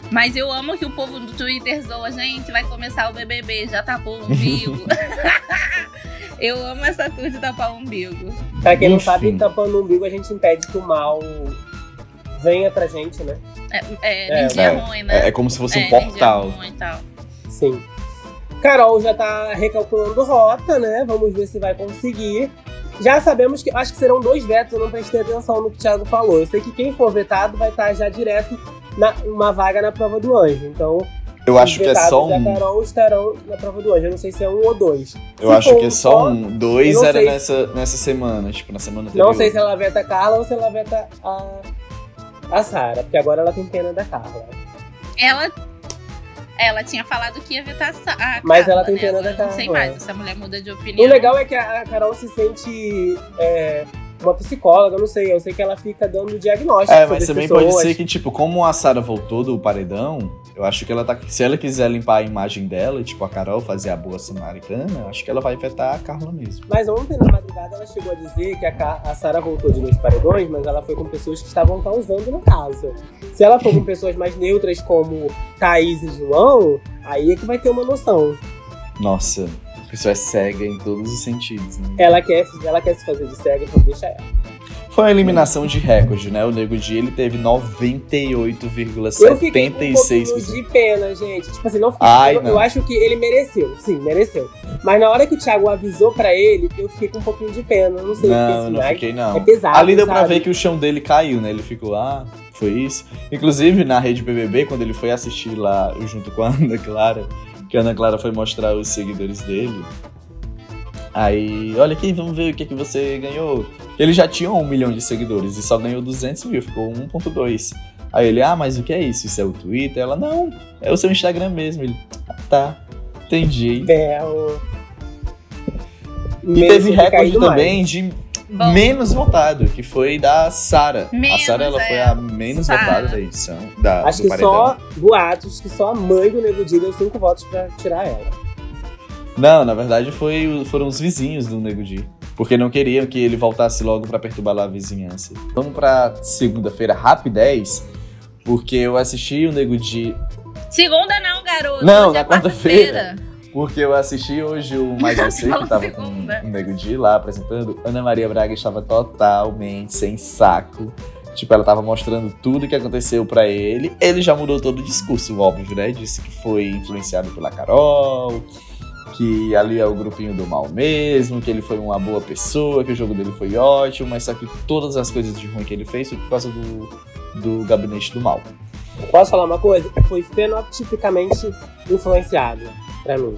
Mas eu amo que o povo do Twitter zoa, gente, vai começar o BBB, já tapou o umbigo. eu amo essa tour de tapar o umbigo. Pra quem não Enfim. sabe, tampando o umbigo a gente impede que o mal venha pra gente, né? É, é, É, energia é, ruim, né? É, é como se fosse É, um portal. ruim e tal. Sim. Carol já tá recalculando rota, né? Vamos ver se vai conseguir. Já sabemos que. Acho que serão dois vetos, eu não prestei atenção no que o Thiago falou. Eu sei que quem for vetado vai estar já direto na uma vaga na prova do anjo. Então, Eu acho que é só um. Carol estarão na prova do anjo. Eu não sei se é um ou dois. Eu Se acho que é só um. Dois era nessa, nessa semana, tipo, na semana anterior. Não sei se ela veta a Carla ou se ela veta a, a Sara, porque agora ela tem pena da Carla. Ela, ela tinha falado que ia vetar a Mas Carla, ela tem né? pena Agora da eu Não sei Carla, mais, é. essa mulher muda de O opinião. legal é que a a Carol se sente é, uma psicóloga, não sei. Eu sei que ela fica dando diagnóstico É, mas as também pessoas. pode ser que, tipo, como a Sarah voltou do paredão, eu acho que ela tá. Se ela quiser limpar a imagem dela, tipo, a Carol fazer a boa samaritana, acho que ela vai afetar a Carla mesmo. Mas ontem, na madrugada, ela chegou a dizer que a, a Sara voltou de dois paredões, mas ela foi com pessoas que estavam causando na casa. Se ela for com pessoas mais neutras como Thaís e João, aí é que vai ter uma noção. Nossa, pessoa é cega em todos os sentidos, né? Ela quer, ela quer se fazer de cega, então deixa ela. Foi uma eliminação de recorde, né? O Nego Di, ele teve Eu fiquei com um pouquinho 98,76%. de pena, gente. Tipo assim, não fiquei, Ai, eu, não. eu acho que ele mereceu. Sim, mereceu. Mas na hora que o Thiago avisou pra ele, eu fiquei com um pouquinho de pena. Não sei Não, esse não Nike fiquei, não. é pesado, Ali deu pra sabe? ver que o chão dele caiu, né? Ele ficou, ah, foi isso. Inclusive, na rede BBB, quando ele foi assistir lá junto com a Ana Clara, que a Ana Clara foi mostrar os seguidores dele. Aí, olha aqui, vamos ver o que, que você ganhou. Ele já tinha um milhão de seguidores e só ganhou 200 mil, ficou 1.2. Aí ele, ah, mas o que é isso? Isso é o Twitter? Ela, não, é o seu Instagram mesmo. Ele, ah, tá, entendi. Belo. E teve recorde também de Bom, menos votado, que foi da Sara. A Sara ela é. foi a menos Sara. votada da edição. Da, Acho do que paredão. só boatos que só a mãe do Nego Di deu cinco votos pra tirar ela. Não, na verdade foi, foram os vizinhos do Nego Di. Porque não queriam que ele voltasse logo pra perturbar lá a vizinhança. Vamos pra segunda-feira, rapidez, porque eu assisti o Nego Di. Segunda não, garoto. Não, é na quarta-feira. quarta-feira. Porque eu assisti hoje o Mais Você, que tava com o Nego Di lá apresentando. Ana Maria Braga estava totalmente sem saco. Tipo, ela tava mostrando tudo que aconteceu pra ele. Ele já mudou todo o discurso, óbvio, né? Disse que foi influenciado pela Carol, que ali é o grupinho do mal mesmo, que ele foi uma boa pessoa, que o jogo dele foi ótimo, mas só que todas as coisas de ruim que ele fez foi por causa do, do gabinete do mal. Posso falar uma coisa? Foi fenotipicamente influenciado pra mim.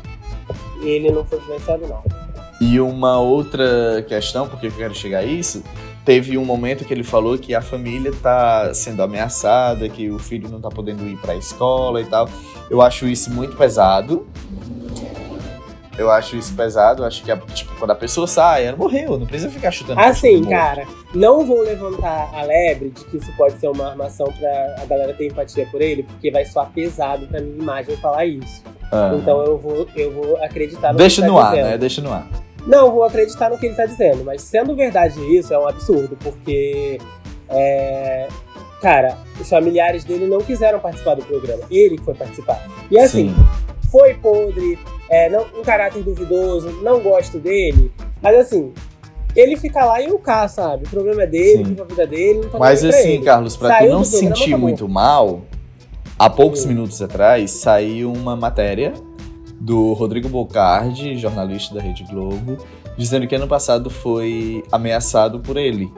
Ele não foi influenciado, não. E uma outra questão, porque eu quero chegar a isso, teve um momento que ele falou que a família tá sendo ameaçada, que o filho não tá podendo ir pra escola e tal. Eu acho isso muito pesado. Eu acho isso pesado, eu acho que tipo, quando a pessoa sai, ela morreu, não precisa ficar chutando. Assim, cara, não vou levantar a lebre de que isso pode ser uma armação pra a galera ter empatia por ele, porque vai soar pesado pra minha imagem falar isso. Ah. Então eu vou, eu vou acreditar no Deixa que ele no tá ar, dizendo. né? Deixa no ar. Não, eu vou acreditar no que ele tá dizendo, mas sendo verdade isso, é um absurdo, porque. é, Cara, os familiares dele não quiseram participar do programa. Ele que foi participar. E assim, Sim. Foi podre, é, não, um caráter duvidoso, não gosto dele. Mas assim, ele fica lá e o cá, sabe? O problema é dele, Sim. a vida dele, não tá Mas assim, ele. Carlos, pra Saiu tu não se sentir muito mal, há poucos Hum. minutos atrás saiu uma matéria do Rodrigo Bocardi, jornalista da Rede Globo, dizendo que ano passado foi ameaçado por ele,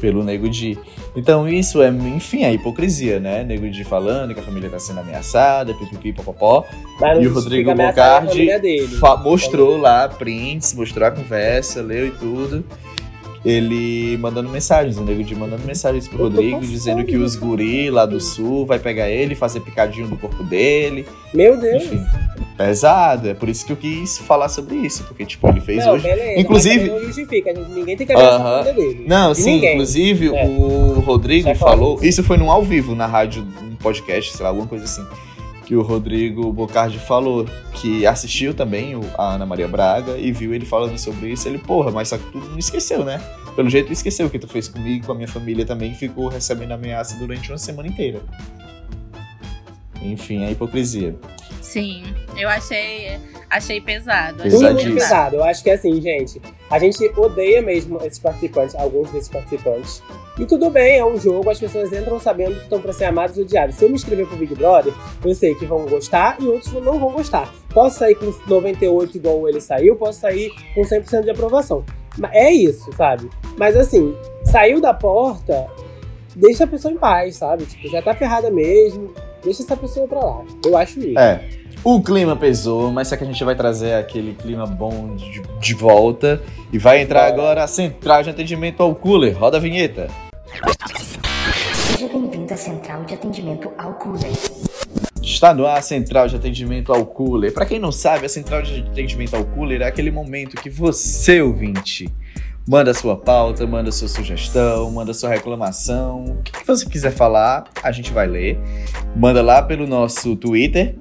pelo Nego Di. Então isso é, enfim, a hipocrisia, né? Nego Di falando que a família tá sendo ameaçada, pipipi, popopó. Mas E o Rodrigo Bocardi mostrou lá prints, mostrou a conversa, leu e tudo. Ele mandando mensagens, o Nego Di mandando mensagens pro Rodrigo, dizendo que os guri lá do sul vai pegar ele, fazer picadinho do corpo dele. Meu Deus. Enfim, pesado. É por isso que eu quis falar sobre isso, porque, tipo, ele fez não, hoje. beleza. Inclusive- não justifica. Ninguém tem que ameaçar Aham. a família dele. Não, De sim, ninguém. inclusive É. o Rodrigo Já falou isso. Foi num ao vivo na rádio, um podcast, sei lá, alguma coisa assim. Que o Rodrigo Bocardi falou que assistiu também a Ana Maria Braga e viu ele falando sobre isso. Ele, porra, mas só que tu não esqueceu, né? Pelo jeito esqueceu o que tu fez comigo, com a minha família também, ficou recebendo ameaça durante uma semana inteira. Enfim, é hipocrisia. Sim, eu achei, achei pesado. achei Tudo muito pesado. Eu acho que assim, gente, a gente odeia mesmo esses participantes, alguns desses participantes. E tudo bem, é um jogo, as pessoas entram sabendo que estão pra ser amadas ou odiadas. Se eu me inscrever pro Big Brother, eu sei que vão gostar e outros não vão gostar. Posso sair com 98 igual ele saiu, posso sair com 100% de aprovação. É isso, sabe? Mas assim, saiu da porta, deixa a pessoa em paz, sabe? Tipo, já tá ferrada mesmo, deixa essa pessoa pra lá. Eu acho isso. É. O clima pesou, mas só que a gente vai trazer aquele clima bom de, de volta. E vai entrar Bora. agora a central de atendimento ao cooler. Roda a vinheta. Seja bem-vindo à central de atendimento ao cooler. Está no ar a central de atendimento ao cooler. Para quem não sabe, a central de atendimento ao cooler é aquele momento que você, ouvinte, manda sua pauta, manda sua sugestão, manda sua reclamação. O que você quiser falar, a gente vai ler. Manda lá pelo nosso Twitter,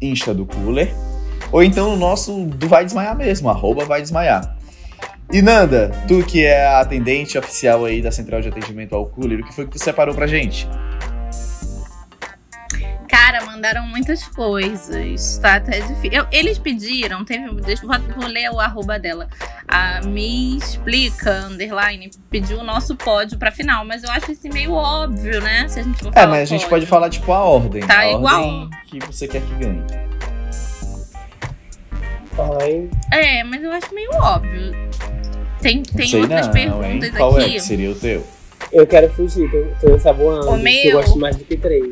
Insta do Cooler. Ou então no nosso do Vai Desmaiar mesmo, arroba Vai Desmaiar. E Nanda, tu que é a atendente oficial aí da central de atendimento ao cooler, o que foi que tu separou pra gente? Cara, mandaram muitas coisas. Tá até difícil. Eu- eles pediram, teve. Deixa, vou, vou ler o arroba dela. A Me Explica, underline, pediu o nosso pódio pra final. Mas eu acho isso meio óbvio, né? Se a gente for É, mas a gente pódio. pode falar, tipo, a ordem. Tá a igual. ordem que você quer que ganhe. Ai, É, mas eu acho meio óbvio. Tem, tem sei outras não, perguntas hein? Qual é aqui. que seria o teu? eu quero fugir, tô, tô ensaboando. O porque meu- Eu gosto mais do que três.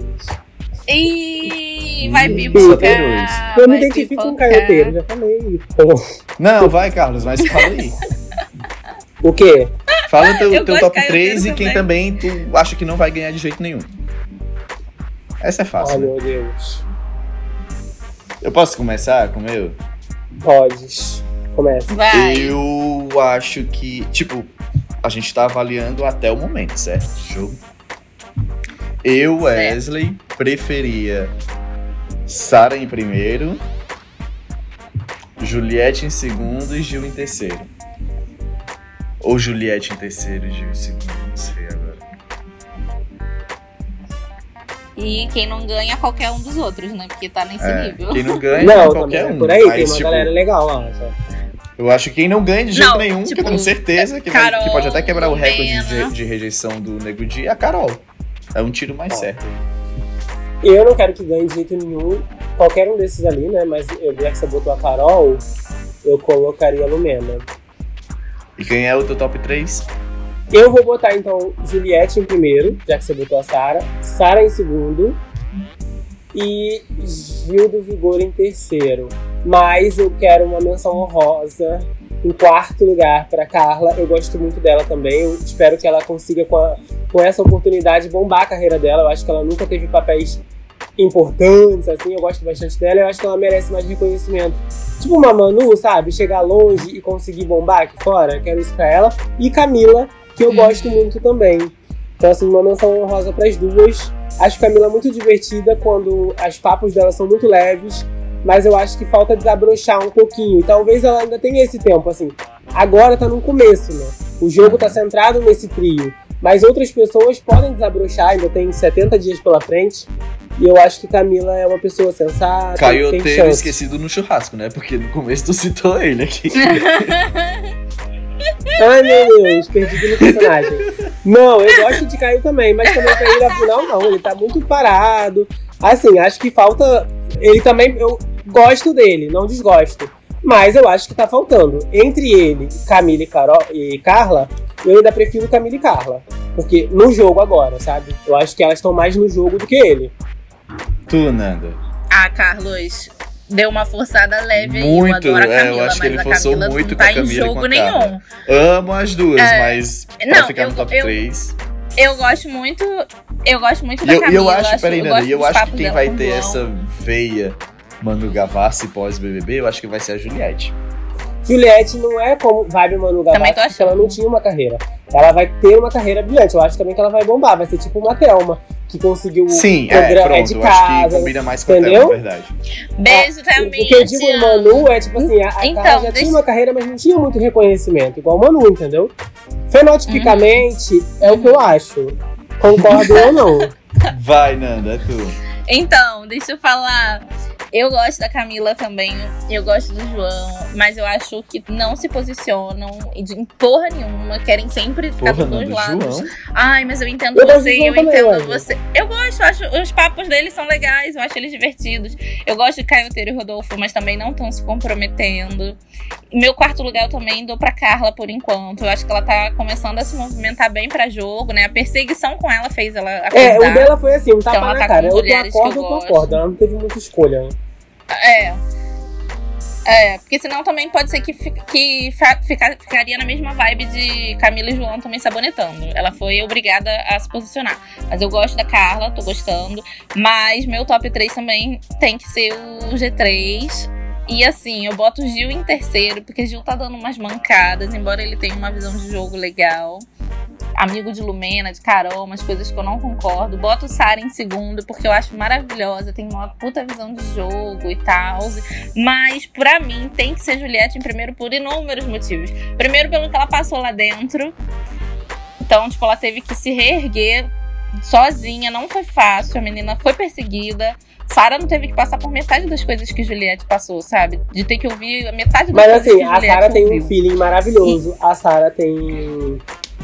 E vai pipocar. Eu me identifico com pipocar. caioteiro, já falei. Não, vai, Carlos, mas fala aí. O quê? Fala teu, Eu teu top de 3 e quem também tu acha que não vai ganhar de jeito nenhum. Essa é Ai, fácil. né? meu Deus. Eu posso começar com o meu? Podes. Começa. Vai. Eu acho que, tipo, a gente tá avaliando até o momento, certo? Jogo. Eu, Wesley, preferia Sara em primeiro, Juliette em segundo e Gil em terceiro. Ou Juliette em terceiro e Gil em segundo, não sei agora. E quem não ganha, qualquer um dos outros, né? Porque tá nesse É, nível. quem não ganha Não, é também qualquer é um. por aí, tem mas, uma tipo, galera legal lá. Só. Eu acho que quem não ganha de jeito Não, nenhum, que eu tipo, tenho certeza que, vai- Carol, que pode até quebrar o recorde de, de rejeição do Nego Di, é a Carol. É um tiro mais Ó. certo. Eu não quero que ganhe de jeito nenhum qualquer um desses ali, né? Mas eu já que você botou a Carol, eu colocaria a Lumena. E quem é o teu top 3? Eu vou botar então Juliette em primeiro, já que você botou a Sara. Sara em segundo. E Gil do Vigor em terceiro. Mas eu quero uma menção honrosa em quarto lugar para Carla. Eu gosto muito dela também. Eu espero que ela consiga, com, a- com essa oportunidade, bombar a carreira dela. Eu acho que ela nunca teve papéis importantes, assim. Eu gosto bastante dela. Eu acho que ela merece mais reconhecimento. Tipo uma Manu, sabe? Chegar longe e conseguir bombar aqui fora. Quero isso pra ela. E Camila, que eu Hum. gosto muito também. Então, assim, uma menção honrosa pras duas. Acho Camila muito divertida quando as papos dela são muito leves, mas eu acho que falta desabrochar um pouquinho. E talvez ela ainda tenha esse tempo, assim. Agora tá no começo, né? O jogo tá centrado nesse trio. Mas outras pessoas podem desabrochar, ainda tem 70 dias pela frente. E eu acho que Camila é uma pessoa sensata. tem Caioteiro chance. esquecido no churrasco, né? Porque no começo tu citou ele aqui. Ai meu Deus, perdido no personagem. Não, eu gosto de Caio também, mas também pra ele afinal não, ele tá muito parado. Assim, acho que falta. Ele também. Eu gosto dele, não desgosto. Mas eu acho que tá faltando. Entre ele, Camila e, Carol, e Carla, eu ainda prefiro Camila e Carla. Porque no jogo agora, sabe? Eu acho que elas estão mais no jogo do que ele. tu, Nanda. Ah, Carlos, deu uma forçada leve aí. Muito, eu adoro a é, eu Camila, acho que ele forçou Camila muito não com a tá em Camila e com jogo nenhum. Amo as duas, É, mas pra não, ficar no eu- top eu- 3. Eu gosto muito. Eu gosto muito E da eu, e Camila. eu acho, peraí, Nanda, gosto e eu acho que quem vai ter João. essa veia Manu Gavassi pós-BBB, eu acho que vai ser a Juliette. Juliette não é como vibe Manu Também Gavassi, porque ela não tinha uma carreira. Ela vai ter uma carreira brilhante. Eu acho também que ela vai bombar. Vai ser tipo uma Thelma, que conseguiu Sim, o é, pronto, de eu acho que casa. combina mais com a entendeu? Thelma, verdade. Beijo, Ah, Thelminha. O que eu digo. Manu é tipo assim, a, a Então, Carla já deixa- tinha uma carreira, mas não tinha muito reconhecimento, igual Manu, entendeu? Fenotipicamente, Uhum. é o que eu acho. Concordo ou não. Vai, Nanda, é tu. Então, deixa eu falar. Eu gosto da Camila também, eu gosto do João, mas eu acho que não se posicionam e de- em porra nenhuma, querem sempre ficar Porra, dos dois lados. João. Ai, mas eu entendo Eu você, eu também, entendo Wesley. você. Eu gosto, eu acho os papos deles são legais, eu acho eles divertidos. Eu gosto de Caioteiro e Rodolfo, mas também não estão se comprometendo. Meu quarto lugar eu também dou pra Carla por enquanto. Eu acho que ela tá começando a se movimentar bem pra jogo, né? A perseguição com ela fez ela É, acordar. o dela foi assim, um tapa Então na tá cara. mulheres que acorda eu acorda. Ela não teve muita escolha. É. É, porque senão também pode ser que, que ficaria na mesma vibe de Camila e João também sabonetando. Ela foi obrigada a se posicionar. Mas eu gosto da Carla, tô gostando. Mas meu top 3 também tem que ser o G3. E assim, eu boto o Gil em terceiro, porque Gil tá dando umas mancadas, embora ele tenha uma visão de jogo legal. Amigo de Lumena, de Carol, umas coisas que eu não concordo. Boto Sara em segundo, porque eu acho maravilhosa, tem uma puta visão de jogo e tal. Mas, pra mim, tem que ser Juliette em primeiro por inúmeros motivos. Primeiro, pelo que ela passou lá dentro. Então, tipo, ela teve que se reerguer sozinha, não foi fácil. A menina foi perseguida. Sara não teve que passar por metade das coisas que Juliette passou, sabe? De ter que ouvir a metade das Mas coisas assim, que a Juliette Sarah tem um feeling maravilhoso. A Sarah tem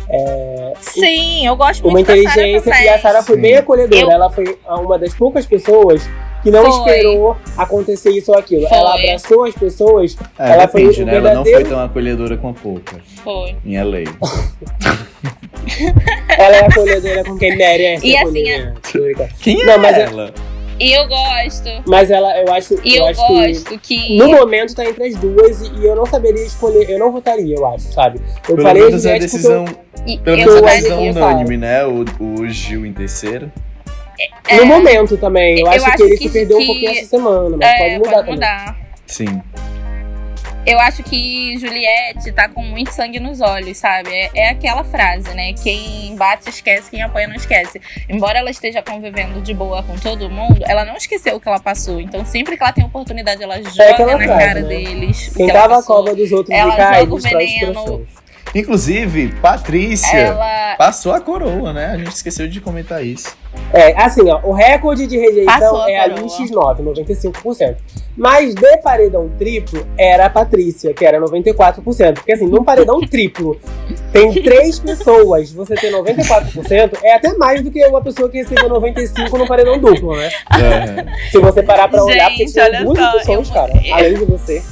é, Sim, eu gosto uma muito Sarah inteligência também. e a Sarah foi Sim. bem acolhedora. Eu- Ela foi uma das poucas pessoas que não Foi. esperou acontecer isso ou aquilo. Foi. Ela abraçou as pessoas. É, Ela foi depende, o né? Ela não foi tão acolhedora com a pouca Foi. em LA. Ela é acolhedora com quem merece. E assim, acolhimento. Quem é Não, mas é- ela? E eu gosto. Mas ela, eu acho, E eu eu, acho que gosto que. no momento tá entre as duas e, e eu não saberia escolher, eu não votaria, eu acho, sabe? Eu Pelo falei menos é a eu- decisão, pelo menos a decisão unânime, né? O, o Gil em terceiro. No momento também. Eu, Eu acho, que acho ele que- se perdeu um que- pouquinho essa semana, mas é, pode mudar também. mudar. Sim. Eu acho que Juliette tá com muito sangue nos olhos, sabe? É, é aquela frase, né? Quem bate esquece, quem apoia não esquece. Embora ela esteja convivendo de boa com todo mundo, ela não esqueceu o que ela passou. Então, sempre que ela tem oportunidade, ela joga aquela na frase, cara né? deles. o Quem que ela tava a cova dos outros Ela e cai, joga o veneno. Inclusive, Patrícia Ela. passou a coroa, né? A gente esqueceu de comentar isso. É, assim, ó, o recorde de rejeição a é a coroa. Lin X9, 95%. Mas de paredão triplo era a Patrícia, que era 94%. Porque assim, num paredão triplo, tem três pessoas, você ter 94%, é até mais do que uma pessoa que recebeu 95% no paredão duplo, né? É. Se você parar pra olhar, porque Gente, tinha olha duas só, pessoas, eu- cara, eu- além de você.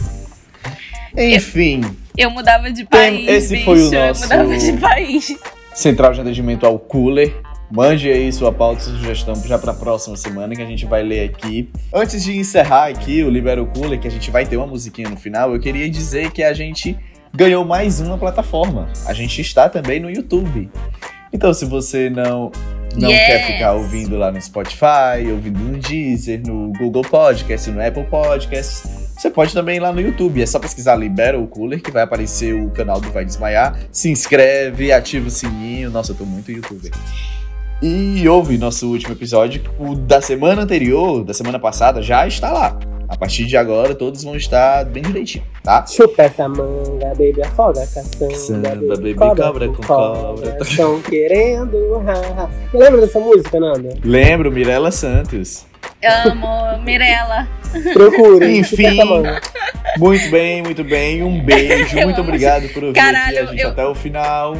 Enfim, Eu mudava de país. esse bicho, foi o nosso- Eu mudava de país. Central de Atendimento ao Cooler. Mande aí sua pauta e sugestão já para a próxima semana que a gente vai ler aqui. Antes de encerrar aqui o Libero Cooler, que a gente vai ter uma musiquinha no final, eu queria dizer que a gente ganhou mais uma plataforma. A gente está também no YouTube. Então, se você não não Yes. quer ficar ouvindo lá no Spotify, ouvindo no Deezer, no Google Podcast, no Apple Podcasts, você pode também ir lá no YouTube. É só pesquisar Libera o Cooler que vai aparecer o canal do Vai Desmaiar. Se inscreve, ativa o sininho. Nossa, eu tô muito youtuber. E ouve nosso último episódio, o da semana anterior, da semana passada, já está lá. A partir de agora, todos vão estar bem direitinho, tá? Chupa essa manga, baby, afoga a caçamba. Samba, baby, cobra, cobra com com cobra. cobra. Estão querendo, haha. Lembra dessa música, Nanda? Lembro, Mirella Santos. Amo, Mirella. Procure. Enfim. Muito bem, muito bem. Um beijo. Eu muito amo. obrigado por ouvir Caralho, aqui a gente eu- até o final.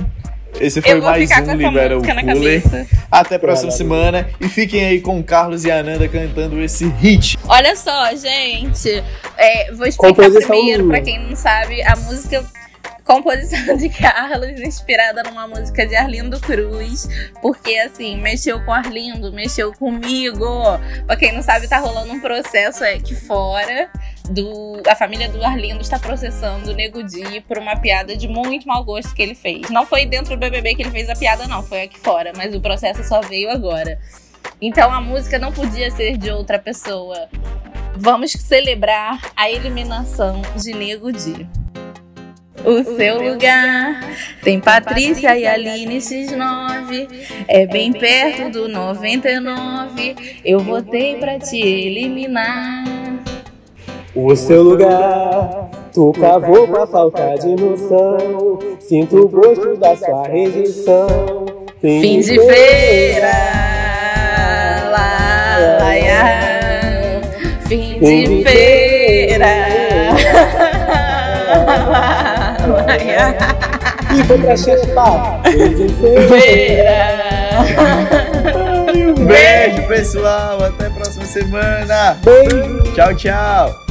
Esse foi mais um Libera o Cooler. Até a próxima Caralho. semana. E fiquem aí com o Carlos e a Ananda cantando esse hit. Olha só, gente. é, vou explicar Composição primeiro, pra quem não sabe, a música. Composição de Carlos, inspirada numa música de Arlindo Cruz. Porque, assim, mexeu com Arlindo, mexeu comigo. Pra quem não sabe, tá rolando um processo aqui fora. Do, a família do Arlindo está processando o Nego Di por uma piada de muito mau gosto que ele fez. Não foi dentro do BBB que ele fez a piada, não. Foi aqui fora. Mas o processo só veio agora. Então a música não podia ser de outra pessoa. Vamos celebrar a eliminação de Nego Di. O seu lugar tem Patrícia e Aline X9. É bem perto do 99. Eu votei pra te eliminar. O seu lugar, tu cavou com a falta de noção. Sinto o gosto da sua rejeição. Fim de feira. Lá, lá, lá. Fim de feira. Lá, E foi pra. Um beijo, pessoal. Até a próxima semana. Beijo. Tchau, tchau.